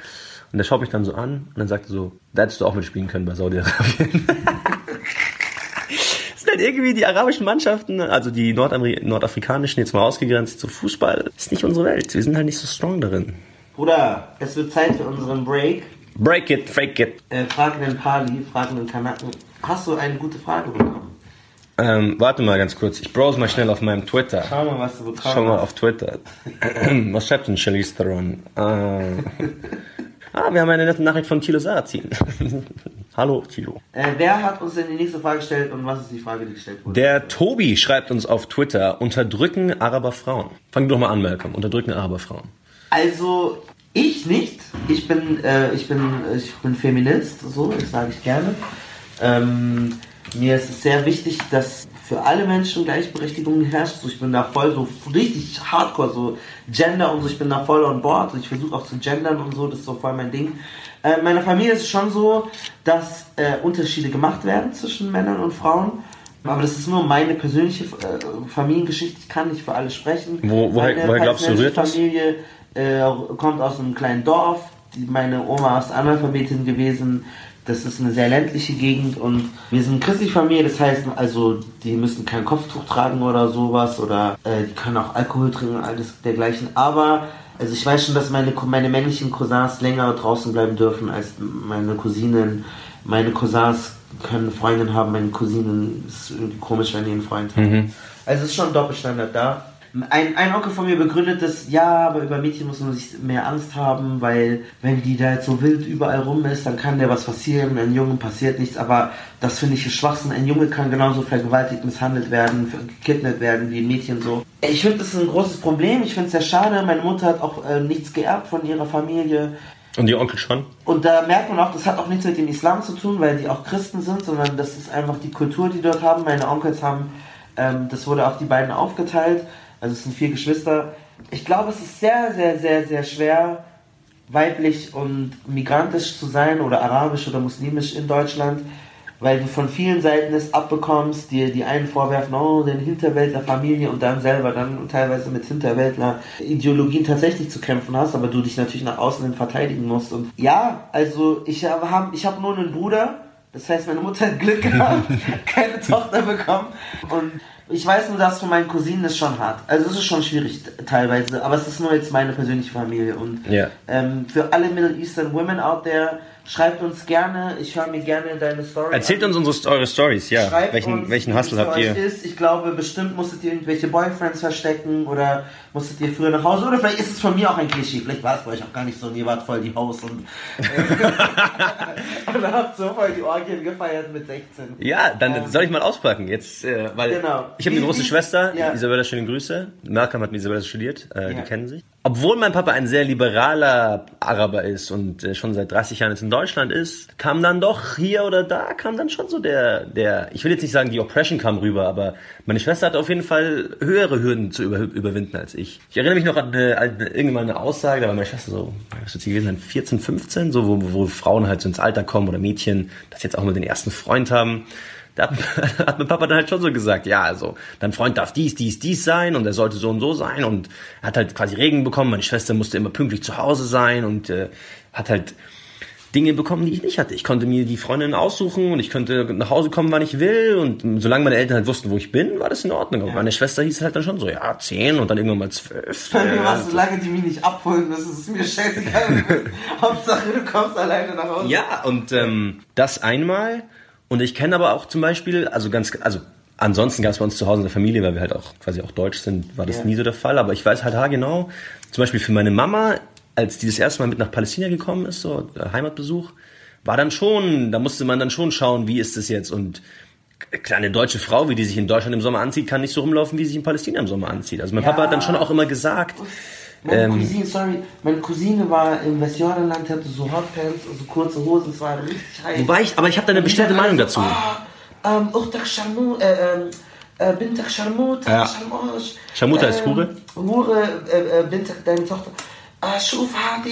und der schaut mich dann so an und dann sagt so, da hättest du auch mitspielen können bei Saudi-Arabien. [LAUGHS] halt irgendwie die arabischen Mannschaften, also die Nordameri nordafrikanischen, jetzt mal ausgegrenzt zu Fußball, ist nicht unsere Welt. Wir sind halt nicht so strong darin. Bruder, es wird Zeit für unseren Break. Break it, fake it. Äh, fragen den Pali, fragen den Kanaken. Hast du eine gute Frage bekommen? Ähm, warte mal ganz kurz. Ich browse mal schnell auf meinem Twitter. Schau mal, was du bekommen hast. Schau mal auf Twitter. [CLEARS THROAT] was schreibt denn Charlize Theron? Äh, [LAUGHS] ah, wir haben eine nette Nachricht von Thilo Sarrazin. [LAUGHS] Hallo, Tilo. Äh, wer hat uns denn die nächste Frage gestellt und was ist die Frage, die gestellt wurde? Der Tobi schreibt uns auf Twitter, unterdrücken Araber Frauen. Fang doch mal an, Malcolm. Unterdrücken Araber Frauen. Also, ich nicht. Ich bin, äh, ich bin, ich bin Feminist, so, das sage ich gerne. Ähm, mir ist es sehr wichtig, dass für alle Menschen Gleichberechtigung herrscht. So, ich bin da voll so richtig hardcore, so Gender und so, ich bin da voll on board. Ich versuche auch zu gendern und so, das ist so voll mein Ding. Äh, in meiner Familie ist es schon so, dass äh, Unterschiede gemacht werden zwischen Männern und Frauen. Aber das ist nur meine persönliche äh, Familiengeschichte. Ich kann nicht für alle sprechen. Wo, woher, meine woher glaubst du, rührt das? Familie äh, kommt aus einem kleinen Dorf. Die, meine Oma ist Analphabetin gewesen. Das ist eine sehr ländliche Gegend und wir sind eine christliche Familie, das heißt also, die müssen kein Kopftuch tragen oder sowas oder äh, die können auch Alkohol trinken, alles dergleichen. Aber also ich weiß schon, dass meine, meine männlichen Cousins länger draußen bleiben dürfen als meine Cousinen. Meine Cousins können Freundinnen haben, meine Cousinen ist irgendwie komisch, wenn die einen Freund haben. Mhm. Also es ist schon ein Doppelstandard da. Ein, ein Onkel von mir begründet das, ja, aber über Mädchen muss man sich mehr Angst haben, weil wenn die da jetzt so wild überall rum ist, dann kann der was passieren, ein Jungen passiert nichts, aber das finde ich Schwachsinn. Ein Junge kann genauso vergewaltigt, misshandelt werden, gekidnappt werden wie ein Mädchen so. Ich finde das ein großes Problem, ich finde es sehr schade. Meine Mutter hat auch äh, nichts geerbt von ihrer Familie. Und die Onkel schon? Und da merkt man auch, das hat auch nichts mit dem Islam zu tun, weil die auch Christen sind, sondern das ist einfach die Kultur, die dort haben. Meine Onkels haben, ähm, das wurde auf die beiden aufgeteilt also es sind vier Geschwister. Ich glaube, es ist sehr, sehr, sehr, sehr schwer, weiblich und migrantisch zu sein oder arabisch oder muslimisch in Deutschland, weil du von vielen Seiten es abbekommst, dir die einen vorwerfen, oh, den Hinterwäldler Familie und dann selber dann teilweise mit Hinterwäldler Ideologien tatsächlich zu kämpfen hast, aber du dich natürlich nach außen hin verteidigen musst. Und ja, also ich habe ich hab nur einen Bruder, Das heißt, meine Mutter hat Glück gehabt, [LAUGHS] keine Tochter bekommen. Und ich weiß nur, dass für meinen Cousinen ist schon hart. Also es ist schon schwierig teilweise, aber es ist nur jetzt meine persönliche Familie. Und Ja. ähm, für alle Middle Eastern Women out there, schreibt uns gerne. Ich höre mir gerne deine Story Erzählt an. uns unsere, eure Stories, ja. Schreibt welchen uns, welchen Hustle habt ihr? Ist. Ich glaube, bestimmt musstet ihr irgendwelche Boyfriends verstecken oder musstet ihr früher nach Hause. Oder vielleicht ist es von mir auch ein Klischee. Vielleicht war es bei euch auch gar nicht so und ihr wart voll die Haus und, [LAUGHS] [LAUGHS] und habt so voll die Orgien gefeiert mit 16. Ja, dann Ähm, soll ich mal auspacken jetzt, äh, weil Genau. ich habe eine große wie- Schwester, ja. Isabella, schöne Grüße. Malcolm hat mit Isabella studiert, äh, Ja. die kennen sich. Obwohl mein Papa ein sehr liberaler Araber ist und äh, schon seit 30 Jahren jetzt in Deutschland ist, kam dann doch hier oder da, kam dann schon so der, der, ich will jetzt nicht sagen, die Oppression kam rüber, aber meine Schwester hatte auf jeden Fall höhere Hürden zu über, überwinden als ich. Ich erinnere mich noch an, eine, an irgendwann eine Aussage, da war meine Schwester so, was wird sie gewesen sein, 14, 15, so, wo, wo Frauen halt so ins Alter kommen oder Mädchen, sie jetzt auch mal den ersten Freund haben. Da hat, [LAUGHS] hat mein Papa dann halt schon so gesagt, ja, also, dein Freund darf dies, dies, dies sein und er sollte so und so sein und hat halt quasi Regen bekommen, meine Schwester musste immer pünktlich zu Hause sein und äh, hat halt Dinge bekommen, die ich nicht hatte. Ich konnte mir die Freundin aussuchen und ich könnte nach Hause kommen, wann ich will und solange meine Eltern halt wussten, wo ich bin, war das in Ordnung. Aber meine Schwester hieß halt dann schon so, ja, zehn und dann irgendwann mal zwölf. Bei mir Ja. war es, solange die mich nicht abholen müssen, ist mir scheißegal. [LAUGHS] Hauptsache, du kommst alleine nach Hause. Ja, und ähm, das einmal. Und ich kenne aber auch zum Beispiel, also ganz, also ansonsten gab es bei uns zu Hause in der Familie, weil wir halt auch quasi auch deutsch sind, war das Ja. nie so der Fall. Aber ich weiß halt haargenau, zum Beispiel für meine Mama, als die das erste Mal mit nach Palästina gekommen ist, so äh, Heimatbesuch, war dann schon, da musste man dann schon schauen, wie ist das jetzt und klar, eine deutsche Frau, wie die sich in Deutschland im Sommer anzieht, kann nicht so rumlaufen, wie sie sich in Palästina im Sommer anzieht. Also mein Ja. Papa hat dann schon auch immer gesagt, Meine Ähm, Cousine, sorry, meine Cousine war im Westjordanland, hatte so Hotpants, so kurze Hosen, es war richtig heiß. wobei ich, aber ich habe da eine bestimmte Meinung alle dazu. so, Ah, ähm, Uchtak Sharmut, äh, ähm, äh, Bintak Sharmut, Ja. Sharmosh. Sharmuta ist Hure? Hure, äh, äh, Bintak, deine Tochter. Ah, Schuf, ah,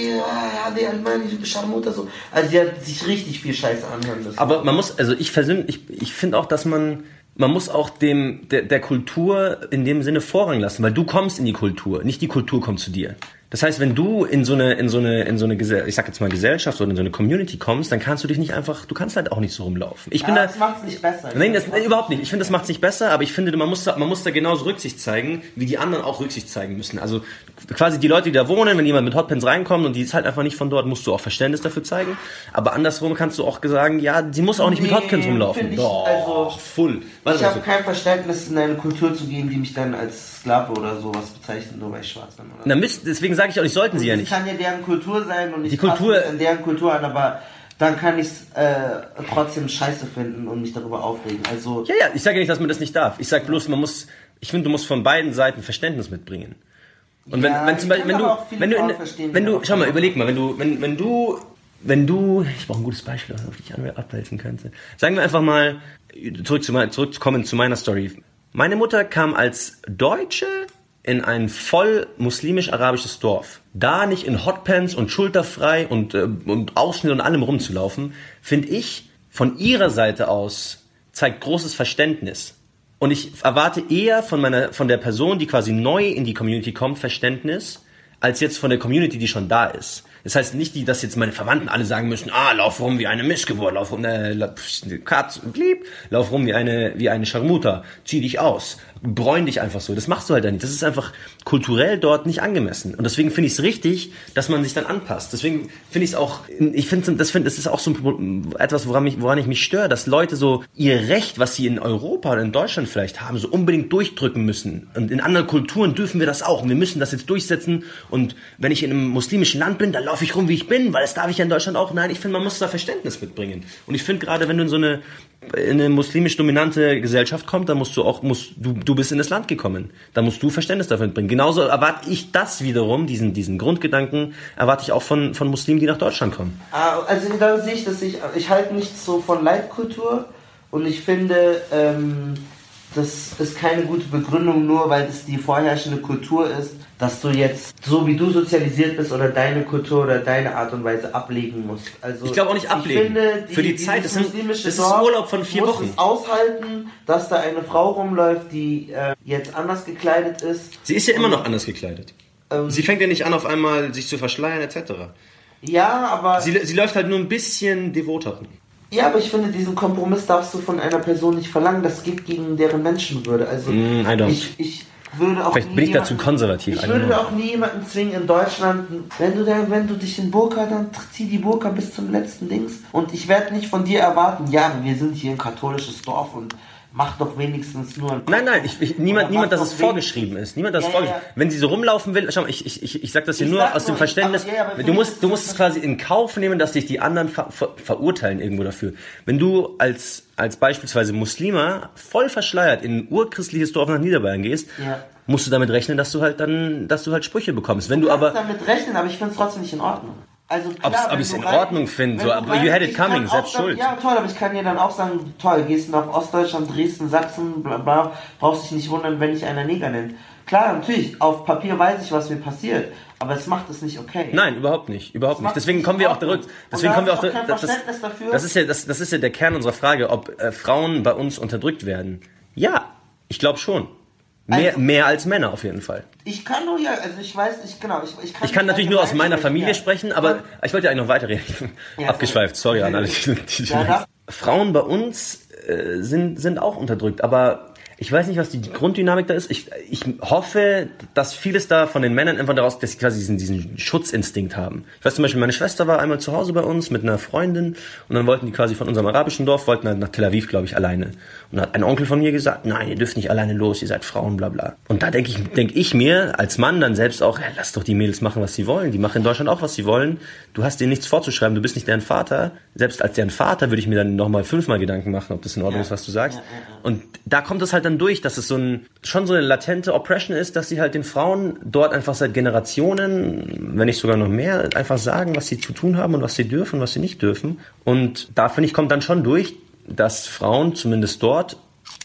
Hadi, Almani, Sharmuta, so. Also, die hat sich richtig viel Scheiße anhören müssen. Aber man muss, also ich persönlich, ich, ich finde auch, dass man, man muss auch dem, der, der Kultur in dem Sinne Vorrang lassen, weil du kommst in die Kultur, nicht die Kultur kommt zu dir. Das heißt, wenn du in so eine, in so eine, in so eine, ich sag jetzt mal Gesellschaft oder in so eine Community kommst, dann kannst du dich nicht einfach, du kannst halt auch nicht so rumlaufen. Ich bin ja, da, das macht's nicht besser. Nein, das, nee, überhaupt nicht. Ich finde, das macht es nicht besser, aber ich finde, man muss, da, man muss da genauso Rücksicht zeigen, wie die anderen auch Rücksicht zeigen müssen. Also quasi die Leute, die da wohnen, wenn jemand mit Hotpants reinkommt und die ist halt einfach nicht von dort, musst du auch Verständnis dafür zeigen. Aber andersrum kannst du auch sagen, ja, sie muss auch nicht mit Nee, Hotpants rumlaufen. find ich, Doch, also- full. Was Ich habe kein Verständnis, in eine Kultur zu gehen, die mich dann als Sklave oder sowas bezeichnet, nur weil ich schwarz bin. Oder? na, müsst, deswegen sage ich auch, ich sollten sie ja Das nicht. kann ja deren Kultur sein und ich Die Kultur- an deren Kultur an, aber dann kann ich es äh, trotzdem scheiße finden und mich darüber aufregen. Also Ja, ja, ich sage ja nicht, dass man das nicht darf. Ich sage bloß, man muss, ich finde, du musst von beiden Seiten Verständnis mitbringen. Und wenn, Ja, wenn zum Beispiel, wenn du, wenn du, in, wenn du, schau mal, überleg mal, wenn du, wenn, wenn du, wenn du, ich brauche ein gutes Beispiel, auf das ich abwälzen könnte. Sagen wir einfach mal, zurück zu, zurückzukommen zu meiner Story. Meine Mutter kam als Deutsche in ein voll muslimisch-arabisches Dorf. Da nicht in Hotpants und schulterfrei und, äh, und Ausschnitt und allem rumzulaufen, finde ich von ihrer Seite aus zeigt großes Verständnis. Und ich erwarte eher von meiner, von der Person, die quasi neu in die Community kommt, Verständnis, als jetzt von der Community, die schon da ist. Das heißt nicht, die, dass jetzt meine Verwandten alle sagen müssen, ah, lauf rum wie eine Missgeburt, lauf rum, äh, Katz und Lieb, lauf rum wie eine, wie eine Scharmuta, zieh dich aus, bräun dich einfach so. Das machst du halt dann nicht. Das ist einfach kulturell dort nicht angemessen. Und deswegen finde ich es richtig, dass man sich dann anpasst. Deswegen finde ich es auch, ich finde, das, find, das ist auch so ein- etwas, woran, mich, woran ich mich störe, dass Leute so ihr Recht, was sie in Europa oder in Deutschland vielleicht haben, so unbedingt durchdrücken müssen. Und in anderen Kulturen dürfen wir das auch. Und wir müssen das jetzt durchsetzen. Und wenn ich in einem muslimischen Land bin, dann laufe ich rum, wie ich bin, weil das darf ich ja in Deutschland auch. Nein, ich finde, man muss da Verständnis mitbringen. Und ich finde gerade, wenn du in so eine, in eine muslimisch dominante Gesellschaft kommst, dann musst du auch, musst, du, du bist in das Land gekommen. Da musst du Verständnis dafür mitbringen. Genauso erwarte ich das wiederum, diesen, diesen Grundgedanken, erwarte ich auch von, von Muslimen, die nach Deutschland kommen. Ah, Also da sehe ich das ich, ich halte nichts so von Leitkultur und ich finde, ähm, das ist keine gute Begründung, nur weil es die vorherrschende Kultur ist, dass du jetzt, so wie du sozialisiert bist oder deine Kultur oder deine Art und Weise ablegen musst. Also Ich glaube auch nicht ablegen. Finde, Für die Zeit, sind- muslimische ist Dorf Urlaub von vier muss Wochen. Es aushalten, dass da eine Frau rumläuft, die äh, jetzt anders gekleidet ist. Sie ist ja immer noch anders gekleidet. Ähm, Sie fängt ja nicht an, auf einmal sich zu verschleiern, etc. ja, aber Sie, sie läuft halt nur ein bisschen devoter rum. Ja, aber ich finde, diesen Kompromiss darfst du von einer Person nicht verlangen. Das geht gegen deren Menschenwürde. Also Mm, I don't. ich, ich würde auch Vielleicht bin ich dazu konservativ, Ich würde auch nie jemanden zwingen in Deutschland, wenn du, da, wenn du dich in Burka, dann zieh die Burka bis zum letzten Dings. Und ich werde nicht von dir erwarten, ja, wir sind hier ein katholisches Dorf und mach doch wenigstens nur ein Nein, nein, ich, ich, niemand, niemand, dass es vorgeschrieben ist. Niemand, dass es Ja, ja, vorgeschrieben ja. Wenn sie so rumlaufen will, schau mal, ich, ich, ich, ich sag das hier Ich nur aus dem nur, Verständnis, aber- ja, du musst, du musst es quasi in Kauf nehmen, dass dich die anderen ver, ver, verurteilen irgendwo dafür. Wenn du als, als beispielsweise Muslima voll verschleiert in ein urchristliches Dorf nach Niederbayern gehst, musst du damit rechnen, dass du halt dann, dass du halt Sprüche bekommst. Wenn du kannst aber, damit rechnen, aber ich finde es trotzdem nicht in Ordnung. Also klar, ob ich's du in rein- Ordnung finde, so, du aber you had it ich coming, selbst schuld. Ja, toll, aber ich kann dir dann auch sagen, toll, gehst nach Ostdeutschland, Dresden, Sachsen, bla bla, brauchst dich nicht wundern, wenn dich einer Neger nennt. Klar, natürlich, auf Papier weiß ich, was mir passiert, aber es macht es nicht okay. Nein, überhaupt nicht, überhaupt nicht. Deswegen kommen wir auch zurück. Deswegen kommen wir auch ich auch das, das ist ja das, das ist ja der Kern unserer Frage, ob äh, Frauen bei uns unterdrückt werden. Ja, ich glaube schon. Mehr, Also- mehr als Männer auf jeden Fall. Ich kann nur ja, also ich weiß nicht genau, ich, ich kann, Ich kann natürlich nur aus meiner Familie ja. sprechen, aber ich wollte ja eigentlich noch weiterreden. Ja, [LAUGHS] Abgeschweift, sorry an alle. [LAUGHS] Die, die, Ja, Frauen bei uns äh, sind, sind auch unterdrückt, aber ich weiß nicht, was die Grunddynamik da ist. Ich, ich hoffe, dass vieles da von den Männern einfach daraus, dass sie quasi diesen, diesen Schutzinstinkt haben. Ich weiß zum Beispiel, meine Schwester war einmal zu Hause bei uns mit einer Freundin und dann wollten die quasi von unserem arabischen Dorf, wollten halt nach Tel Aviv, glaube ich, alleine. Und dann hat ein Onkel von mir gesagt, nein, ihr dürft nicht alleine los, ihr seid Frauen, bla bla. Und da denke ich, denk ich mir als Mann dann selbst auch, ja, lass doch die Mädels machen, was sie wollen. Die machen in Deutschland auch, was sie wollen. Du hast denen nichts vorzuschreiben, du bist nicht deren Vater. Selbst als deren Vater würde ich mir dann nochmal fünfmal Gedanken machen, ob das in Ordnung Ja. ist, was du sagst. Ja, ja. Und da kommt es halt dann durch, dass es so ein, schon so eine latente Oppression ist, dass sie halt den Frauen dort einfach seit Generationen, wenn nicht sogar noch mehr, einfach sagen, was sie zu tun haben und was sie dürfen und was sie nicht dürfen. Und da finde ich, kommt dann schon durch, dass Frauen zumindest dort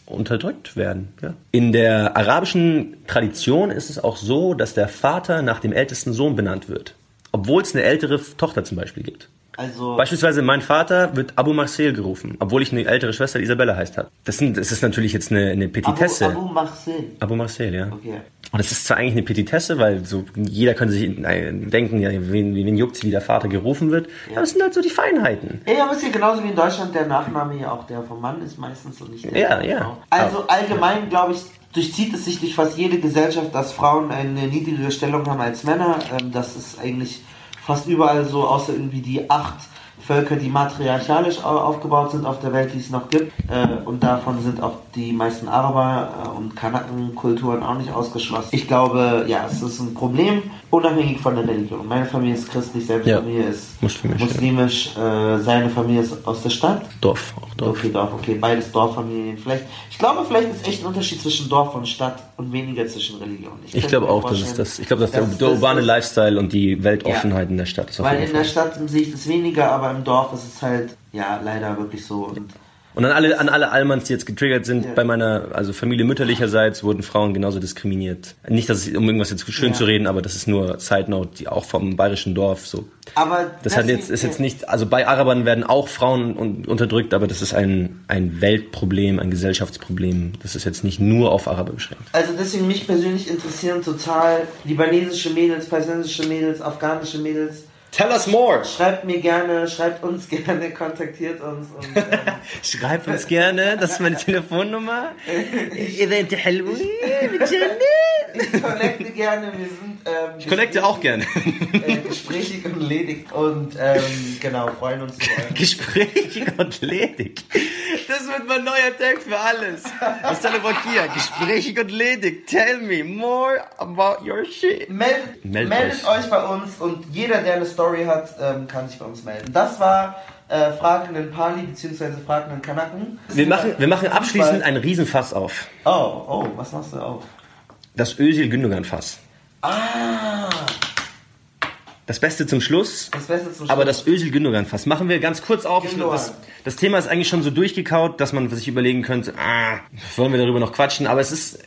unterdrückt werden. Ja. In der arabischen Tradition ist es auch so, dass der Vater nach dem ältesten Sohn benannt wird. Obwohl es eine ältere Tochter zum Beispiel gibt. Also Beispielsweise mein Vater wird Abu Marcel gerufen, obwohl ich eine ältere Schwester, Isabella heißt, hat. Das, sind, das ist natürlich jetzt eine, eine Petitesse. Abu, Abu Marcel. Abu Marcel, ja. Okay. Und das ist zwar eigentlich eine Petitesse, weil so jeder könnte sich äh, denken, ja, wen, wen juckt's, wie der Vater gerufen wird. Aber es sind halt so die Feinheiten. Ja, ja, aber es ist ja genauso wie in Deutschland der Nachname ja auch der vom Mann ist meistens und nicht der Ja, der ja. Frau. Also allgemein, glaube ich, durchzieht es sich durch fast jede Gesellschaft, dass Frauen eine niedrigere Stellung haben als Männer. Ähm, das ist eigentlich fast überall so, außer irgendwie die acht Völker, die matriarchalisch au- aufgebaut sind auf der Welt, die es noch gibt. Äh, und davon sind auch die meisten Araber äh, und Kanakenkulturen auch nicht ausgeschlossen. Ich glaube, ja, es ist ein Problem, unabhängig von der Religion. Meine Familie ist christlich, seine Ja. Familie ist Muslimisch, ja. muslimisch äh, seine Familie ist aus der Stadt. Dorf, auch Dorf. Okay, Dorf, okay, beides Dorffamilien. Vielleicht, ich glaube, vielleicht ist echt ein Unterschied zwischen Dorf und Stadt und weniger zwischen Religionen. Ich könnte glaube auch, das ist vorstellen, das. Ich glaube, dass der, dass der das urbane Lifestyle und die Weltoffenheit in der Stadt ist Weil in der. Stadt sehe ich das weniger, aber im Dorf ist es halt, ja, leider wirklich so. Und Und an alle, an alle Allmanns, die jetzt getriggert sind, Ja. bei meiner, also Familie mütterlicherseits wurden Frauen genauso diskriminiert. Nicht, dass es, um irgendwas jetzt schön Ja. zu reden, aber das ist nur Side Note, die auch vom bayerischen Dorf so. aber Das hat jetzt, ist jetzt nicht, also bei Arabern werden auch Frauen un- unterdrückt, aber das ist ein, ein Weltproblem, ein Gesellschaftsproblem. Das ist jetzt nicht nur auf Araber beschränkt. Also deswegen mich persönlich interessieren total libanesische Mädels, palästinensische Mädels, afghanische Mädels. Tell us more! Schreibt mir gerne, schreibt uns [LAUGHS] gerne, kontaktiert uns und ähm, [LAUGHS] Schreibt uns gerne, das ist meine Telefonnummer. [LAUGHS] ich connecte gerne, wir sind ähm, Ich connecte auch gerne. äh, gesprächig und ledig und ähm, genau, freuen uns über Gesprächig und ledig. Das wird mein neuer Tag für alles. Was ist hier? Gesprächig und ledig. Tell me more about your shit. Meldet, Meldet meldet euch. euch. bei uns und jeder, der eine Story hat, ähm, kann sich bei uns melden. Das war äh, fragenden Pali bzw. fragenden Kanaken. Wir machen, wir machen abschließend ein. einen Riesenfass auf. Oh, oh, was machst du auf? Das Özil Gündogan Fass. Ah, Das Beste zum Schluss. das Beste zum Aber Schluss. das Özil Gündogan Fass machen wir ganz kurz auf. Das, das Thema ist eigentlich schon so durchgekaut, dass man sich überlegen könnte, ah, wollen wir darüber noch quatschen? Aber es ist,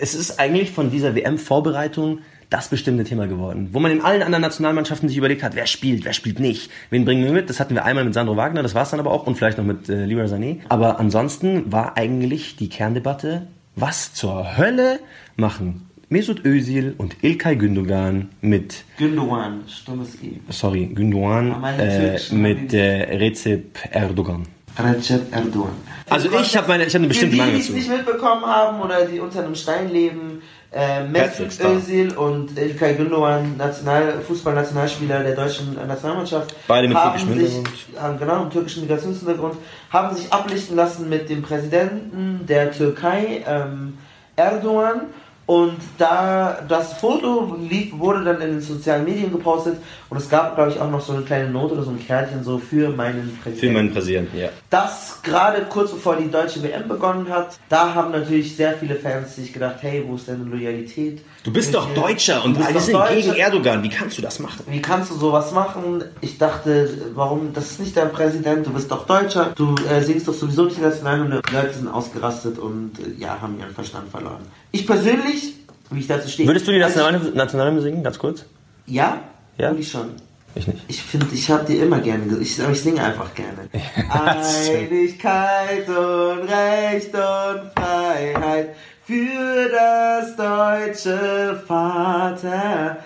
es ist eigentlich von dieser WM-Vorbereitung das bestimmte Thema geworden. Wo man in allen anderen Nationalmannschaften sich überlegt hat, wer spielt, wer spielt nicht, wen bringen wir mit. Das hatten wir einmal mit Sandro Wagner, das war es dann aber auch und vielleicht noch mit äh, Leroy Sané. Aber ansonsten war eigentlich die Kerndebatte, was zur Hölle machen Mesut Özil und İlkay Gündogan mit Gündogan, stummes E. sorry, Gündogan äh, mit äh, Recep Erdogan. Recep Erdogan. Also ich habe meine, ich habe eine bestimmte die, Meinung die es dazu. nicht mitbekommen haben oder die unter einem Stein leben, äh, Mesut. Özil und İlkay Gündoğan, National, Fußballnationalspieler der deutschen äh, Nationalmannschaft, Beide mit haben sich, haben, genau, im türkischen Migrationshintergrund, haben sich ablichten lassen mit dem Präsidenten der Türkei, ähm, Erdogan. Und da das Foto lief, wurde dann in den sozialen Medien gepostet und es gab, glaube ich, auch noch so eine kleine Note oder so ein Kärtchen so für meinen Präsidenten. Für meinen Präsidenten, ja. Das gerade kurz bevor die deutsche WM begonnen hat, da haben natürlich sehr viele Fans sich gedacht, hey, wo ist deine Loyalität? Du bist doch Deutscher und doch sind gegen Erdogan. Wie kannst du das machen? Wie kannst du sowas machen? Ich dachte, warum, das ist nicht dein Präsident, du bist doch Deutscher, du äh, singst doch sowieso nicht die Nationalhymne. Die Leute sind ausgerastet und äh, ja, haben ihren Verstand verloren. Ich persönlich, wie ich dazu stehe. Würdest du die Also Nationalhymne Nationalhymne singen, ganz kurz? Ja? Ja? Würde ich schon. Ich nicht. Ich finde, ich habe die immer gerne gesungen. Ich, aber ich singe einfach gerne. [LAUGHS] Einigkeit und Recht und Freiheit für das deutsche Vaterland.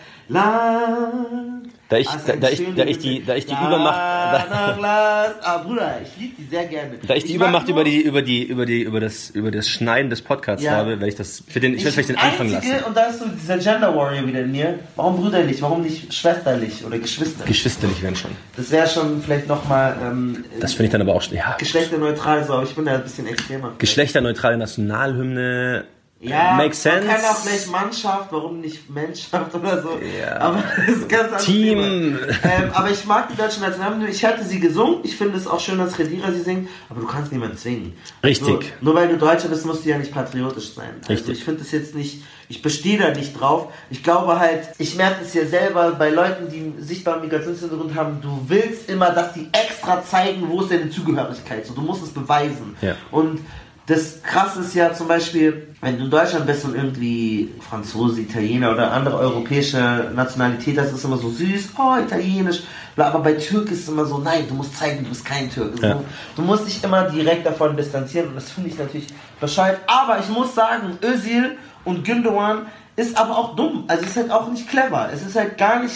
Da ich- da- eine da ich- da ich die- da ich die Übermacht- da- Danach lass- Ah, Bruder, ich liebe die sehr gerne. Da ich die mag Übermacht über die, über die, über die, über das, über das Schneiden des Podcasts Ja. habe, werde ich das, für den, ich werde vielleicht den Anfang lassen. Und da ist so dieser Gender Warrior wieder in mir. Warum brüderlich? Warum nicht schwesterlich oder geschwisterlich? Geschwisterlich werden schon. Das wäre schon vielleicht nochmal ähm, Das finde ich dann aber auch, ja. geschlechterneutral, so, aber ich bin da ein bisschen extremer. Geschlechterneutrale Nationalhymne. Ja, makes sense. man kann auch gleich Mannschaft, warum nicht Menschschaft oder so. Ja. Aber das ist ganz anderes Team. Ähm, aber ich mag die deutsche Nationalhymne. Ich hatte sie gesungen. Ich finde es auch schön, dass Redira sie singt. Aber du kannst niemanden zwingen. Richtig. So, nur weil du Deutscher bist, musst du ja nicht patriotisch sein. Also Richtig. ich finde es jetzt nicht, ich bestehe da nicht drauf. Ich glaube halt, ich merke es ja selber bei Leuten, die einen sichtbaren Migrationshintergrund haben, du willst immer, dass die extra zeigen, wo ist deine Zugehörigkeit. So, du musst es beweisen. Ja. Und das krasse ist ja zum Beispiel, wenn du in Deutschland bist und irgendwie Franzose, Italiener oder andere europäische Nationalität hast, ist immer so süß, oh, italienisch. Aber bei Türk ist es immer so, nein, du musst zeigen, du bist kein Türk. Ja. Du, du musst dich immer direkt davon distanzieren und das finde ich natürlich bescheuert. Aber ich muss sagen, Özil und Gündogan ist aber auch dumm. Also ist halt auch nicht clever. Es ist halt gar nicht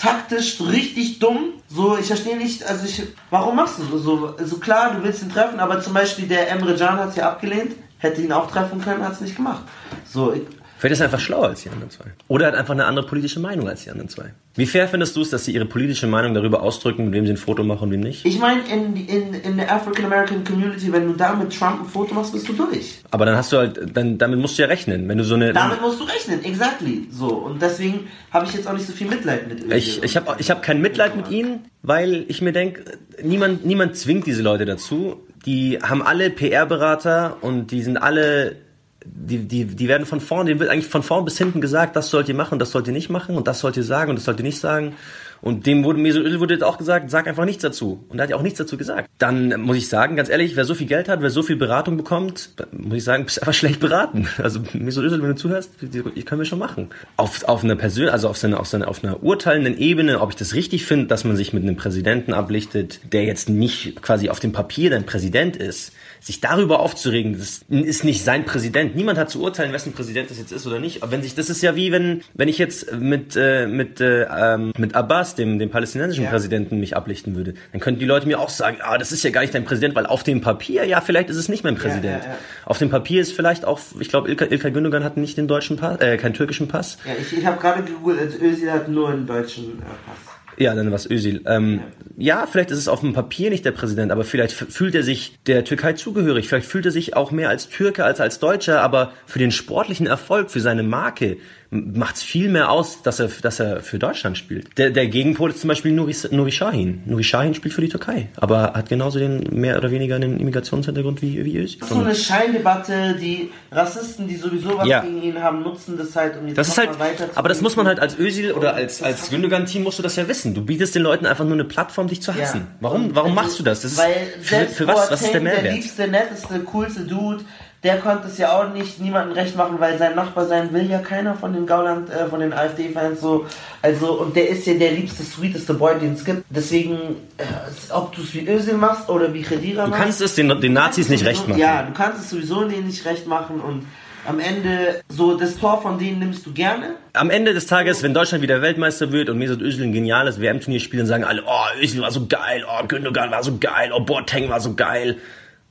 taktisch richtig dumm. So, ich verstehe nicht, also ich, warum machst du so? so? So klar, du willst ihn treffen, aber zum Beispiel der Emre Can hat es ja abgelehnt. Hätte ihn auch treffen können, hat es nicht gemacht. So, Vielleicht ist er einfach schlauer als die anderen zwei. Oder hat einfach eine andere politische Meinung als die anderen zwei. Wie fair findest du es, dass sie ihre politische Meinung darüber ausdrücken, mit wem sie ein Foto machen und wem nicht? ich meine, in, in, in der African American Community, wenn du da mit Trump ein Foto machst, bist du durch. Aber dann hast du halt, dann, damit musst du ja rechnen. Wenn du so eine. Damit musst du rechnen, exactly. So, und deswegen habe ich jetzt auch nicht so viel Mitleid mit Özil Ich, ich habe ich hab kein Mitleid mit ihnen, weil ich mir denke, niemand, niemand zwingt diese Leute dazu. Die haben alle PR-Berater und die sind alle, die, die, die werden von vorn, denen wird eigentlich von vorn bis hinten gesagt, das sollt ihr machen, das sollt ihr nicht machen und das sollt ihr sagen und das sollt ihr nicht sagen. Und dem wurde Mesut Özil wurde auch gesagt, sag einfach nichts dazu. Und er hat ja auch nichts dazu gesagt. Dann muss ich sagen, ganz ehrlich, wer so viel Geld hat, wer so viel Beratung bekommt, muss ich sagen, [LAUGHS] bist einfach schlecht beraten. Also Mesut Özil, wenn du zuhörst, die können wir schon machen. Auf, auf einer Persön also auf, seine, auf, seine, auf einer urteilenden Ebene, ob ich das richtig finde, dass man sich mit einem Präsidenten ablichtet, der jetzt nicht quasi auf dem Papier dein Präsident ist, sich darüber aufzuregen, das ist nicht sein Präsident. Niemand hat zu urteilen, wessen Präsident das jetzt ist oder nicht. Aber wenn sich, das ist ja wie wenn, wenn ich jetzt mit äh, mit äh, ähm, mit Abbas, dem dem palästinensischen Ja. Präsidenten, mich ablichten würde, dann könnten die Leute mir auch sagen, ah, das ist ja gar nicht dein Präsident, weil auf dem Papier, ja, vielleicht ist es nicht mein Präsident. ja, ja. Auf dem Papier ist vielleicht auch, ich glaube, Ilkay, Ilkay Gündogan hat nicht den deutschen Pass, äh, keinen türkischen Pass. Ja, ich, ich habe gerade gegoogelt, Özil hat nur einen deutschen äh, Pass. Ja, dann was Özil. Ähm, ja, vielleicht ist es auf dem Papier nicht der Präsident, aber vielleicht fühlt er sich der Türkei zugehörig. Vielleicht fühlt er sich auch mehr als Türke als als Deutscher, aber für den sportlichen Erfolg, für seine Marke macht es viel mehr aus, dass er, dass er für Deutschland spielt. Der, der Gegenpol ist zum Beispiel Nuri, Nuri Sahin. Nuri Sahin spielt für die Türkei, aber hat genauso den mehr oder weniger einen Immigrationshintergrund wie, wie Özil. Das ist so eine Scheindebatte, die Rassisten, die sowieso was Ja. gegen ihn haben, nutzen das halt, um jetzt Das ist halt, mal weiter zu aber das muss man halt als Özil oder als, als Gündogan-Team musst du das ja wissen. Du bietest den Leuten einfach nur eine Plattform, dich zu hassen. Warum, Und warum also, machst du das? das ist, Weil für, für was? Was ist der Boateng, Der Mehrwert? liebste, netteste, coolste Dude, der konnte es ja auch nicht niemandem recht machen, weil sein Nachbar sein will ja keiner von den Gauland, äh, von den AfD-Fans so. Also, und der ist ja der liebste, sweeteste Boy, den es gibt. Deswegen, äh, ob du es wie Özil machst oder wie Khedira Du machst. kannst es den, den Nazis nicht recht machen. Ja, du kannst es sowieso denen nicht recht machen und am Ende so das Tor von denen nimmst du gerne? Am Ende des Tages, wenn Deutschland wieder Weltmeister wird und Mesut Özil ein geniales WM-Turnier spielt, dann sagen alle, oh, Özil war so geil, oh, Gündogan war so geil, oh, Boateng war so geil.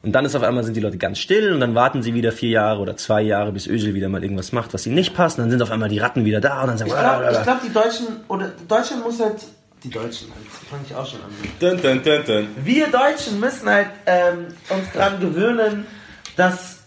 Und dann ist auf einmal sind die Leute ganz still und dann warten sie wieder vier Jahre oder zwei Jahre, bis Özil wieder mal irgendwas macht, was ihnen nicht passt. Und dann sind auf einmal die Ratten wieder da und dann sagen, Ich glaube, glaub, die Deutschen, oder Deutschland muss halt, die Deutschen, jetzt fange ich auch schon an. dun, dun, dun, dun. Wir Deutschen müssen halt ähm, uns daran gewöhnen, dass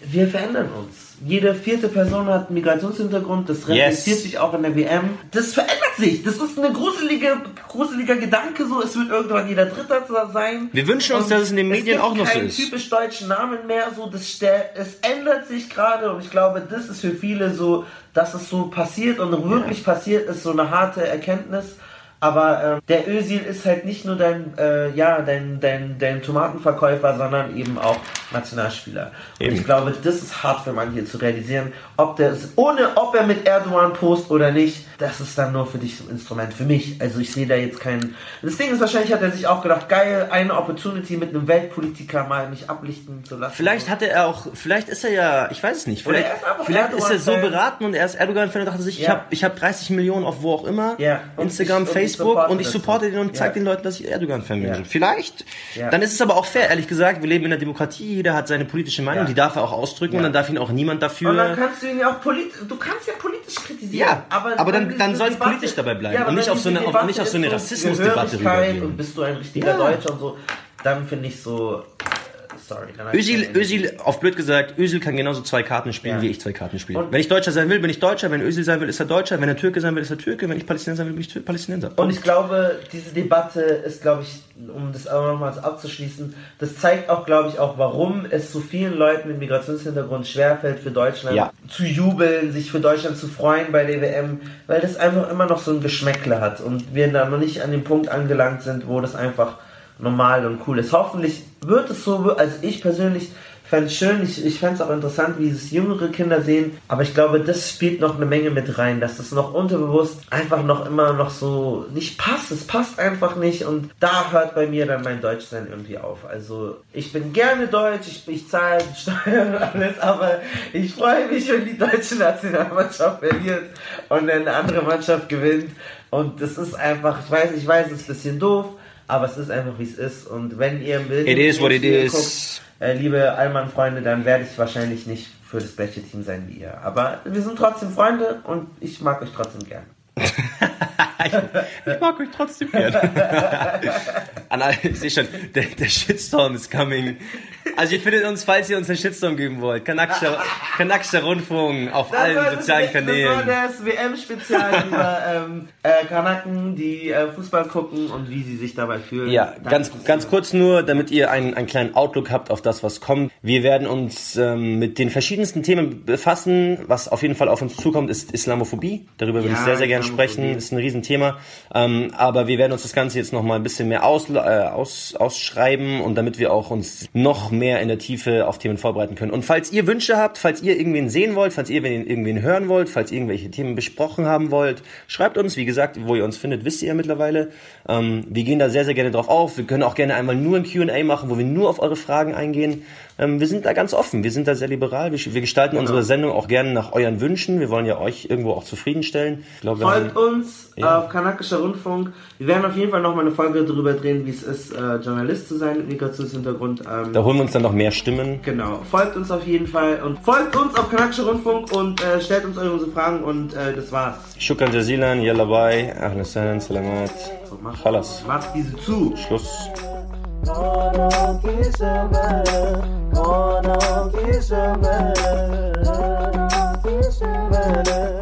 wir verändern uns. Jede vierte Person hat einen Migrationshintergrund, das reflektiert Yes. sich auch in der WM. Das verändert sich. Das ist eine gruselige, gruseliger Gedanke so. Es wird irgendwann jeder Dritter sein. Wir wünschen uns, Und dass es in den Medien gibt auch noch so keinen ist. typisch deutschen Namen mehr. So, das es ändert sich gerade und ich glaube, das ist für viele so, dass es so passiert und wirklich passiert ist, so eine harte Erkenntnis. Aber ähm, der Özil ist halt nicht nur dein, äh, ja, dein, dein, dein Tomatenverkäufer, sondern eben auch Nationalspieler. Und Eben. ich glaube, das ist hart für manche zu realisieren, ob der, ohne ob er mit Erdogan post oder nicht, das ist dann nur für dich ein Instrument. Für mich, also ich sehe da jetzt keinen. Das Ding ist, wahrscheinlich hat er sich auch gedacht, geil, eine Opportunity mit einem Weltpolitiker mal mich ablichten zu lassen. Vielleicht hatte er auch, vielleicht ist er ja, ich weiß es nicht, vielleicht, ist vielleicht ist er so beraten und er ist Erdogan-Fan und dachte sich, ich Ja. habe ich hab 30 Millionen auf wo auch immer, Ja. Und Instagram, ich- und ich Facebook und ich supporte den und zeige Ja. den Leuten, dass ich Erdogan-Fan bin. Ja. Vielleicht. Ja. Dann ist es aber auch fair, ehrlich gesagt, wir leben in einer Demokratie, jeder hat seine politische Meinung, die darf er auch ausdrücken und dann darf ihn auch niemand dafür... Und dann kannst du ihn ja auch politisch, du kannst ja politisch kritisieren. Ja, aber dann- diese dann soll's Debatte- politisch dabei bleiben aber und nicht auf so eine- auf- nicht auf so eine Rassismusdebatte rübergehen. Und bist du ein richtiger. Deutscher und so, dann finde ich so, sorry. Özil, Özil, auf blöd gesagt, Özil kann genauso zwei Karten spielen, Ja. wie ich zwei Karten spiele. Und- wenn ich Deutscher sein will, bin ich Deutscher. Wenn Özil sein will, ist er Deutscher. Wenn er Türke sein will, ist er Türke. Wenn ich Palästinenser sein will, bin ich Palästinenser. Und ich glaube, diese Debatte ist, glaube ich, um das auch nochmals abzuschließen, das zeigt auch, glaube ich, auch, warum es so vielen Leuten mit Migrationshintergrund schwerfällt, für Deutschland Ja. zu jubeln, sich für Deutschland zu freuen bei der WM, weil das einfach immer noch so ein Geschmäckle hat und wir da noch nicht an dem Punkt angelangt sind, wo das einfach normal und cool ist. Hoffentlich wird es so, also ich persönlich fände es schön, ich, ich fände es auch interessant, wie es jüngere Kinder sehen, aber ich glaube, das spielt noch eine Menge mit rein, dass das noch unterbewusst einfach noch immer noch so nicht passt, es passt einfach nicht und da hört bei mir dann mein Deutschsein irgendwie auf. Also ich bin gerne deutsch, ich, ich zahle [LAUGHS] Steuern und alles, aber ich freue mich, wenn die deutsche Nationalmannschaft verliert und eine andere Mannschaft gewinnt und das ist einfach, ich weiß, ich weiß, es ist ein bisschen doof, aber es ist einfach wie es ist und wenn ihr It is what it is. äh, liebe Allmann-Freunde, dann werde ich wahrscheinlich nicht für das gleiche Team sein wie ihr. Aber wir sind trotzdem Freunde und ich mag euch trotzdem gern. [LAUGHS] Ich mag euch trotzdem gerne. [LAUGHS] Anna, ich sehe schon, der, der Shitstorm is coming. Also ihr findet uns, falls ihr uns einen Shitstorm geben wollt, Kanakischer, Kanakischer Rundfunk auf Das allen das- sozialen Das war Kanälen. das WM-Spezial [LAUGHS] über ähm, äh, Kanaken, die äh, Fußball gucken und wie sie sich dabei fühlen. Ja, Danke ganz, ganz kurz nur, damit ihr einen, einen kleinen Outlook habt auf das, was kommt. Wir werden uns ähm, mit den verschiedensten Themen befassen. Was auf jeden Fall auf uns zukommt, ist Islamophobie. Darüber würde Ja, ich sehr, sehr gerne Islamophobie. Sprechen. Ist ein Riesenthema. Ähm, aber wir werden uns das Ganze jetzt nochmal ein bisschen mehr aus, äh, aus, ausschreiben und damit wir auch uns noch mehr in der Tiefe auf Themen vorbereiten können. Und falls ihr Wünsche habt, falls ihr irgendwen sehen wollt, falls ihr wen- irgendwen hören wollt, falls ihr irgendwelche Themen besprochen haben wollt, schreibt uns. Wie gesagt, wo ihr uns findet, wisst ihr ja mittlerweile. Ähm, wir gehen da sehr, sehr gerne drauf auf. Wir können auch gerne einmal nur ein Q&A machen, wo wir nur auf eure Fragen eingehen. Ähm, wir sind da ganz offen. Wir sind da sehr liberal. Wir, wir gestalten unsere Sendung auch gerne nach euren Wünschen. Wir wollen ja euch irgendwo auch zufriedenstellen. Wir Folgt haben, uns Ja. auf Kanakischer Rundfunk. Wir werden auf jeden Fall nochmal eine Folge darüber drehen, wie es ist, äh, Journalist zu sein mit Migrationshintergrund. Ähm, da holen wir uns dann noch mehr Stimmen. Genau, folgt uns auf jeden Fall und folgt uns auf Kanakischer Rundfunk und äh, stellt uns eure Fragen und äh, das war's. Shukran jazilan, yalla bye, ahlan sahlan, salamat. So, macht, Khalas. macht diese zu. Schluss. Kono kisama, kono kisama, kono kisama.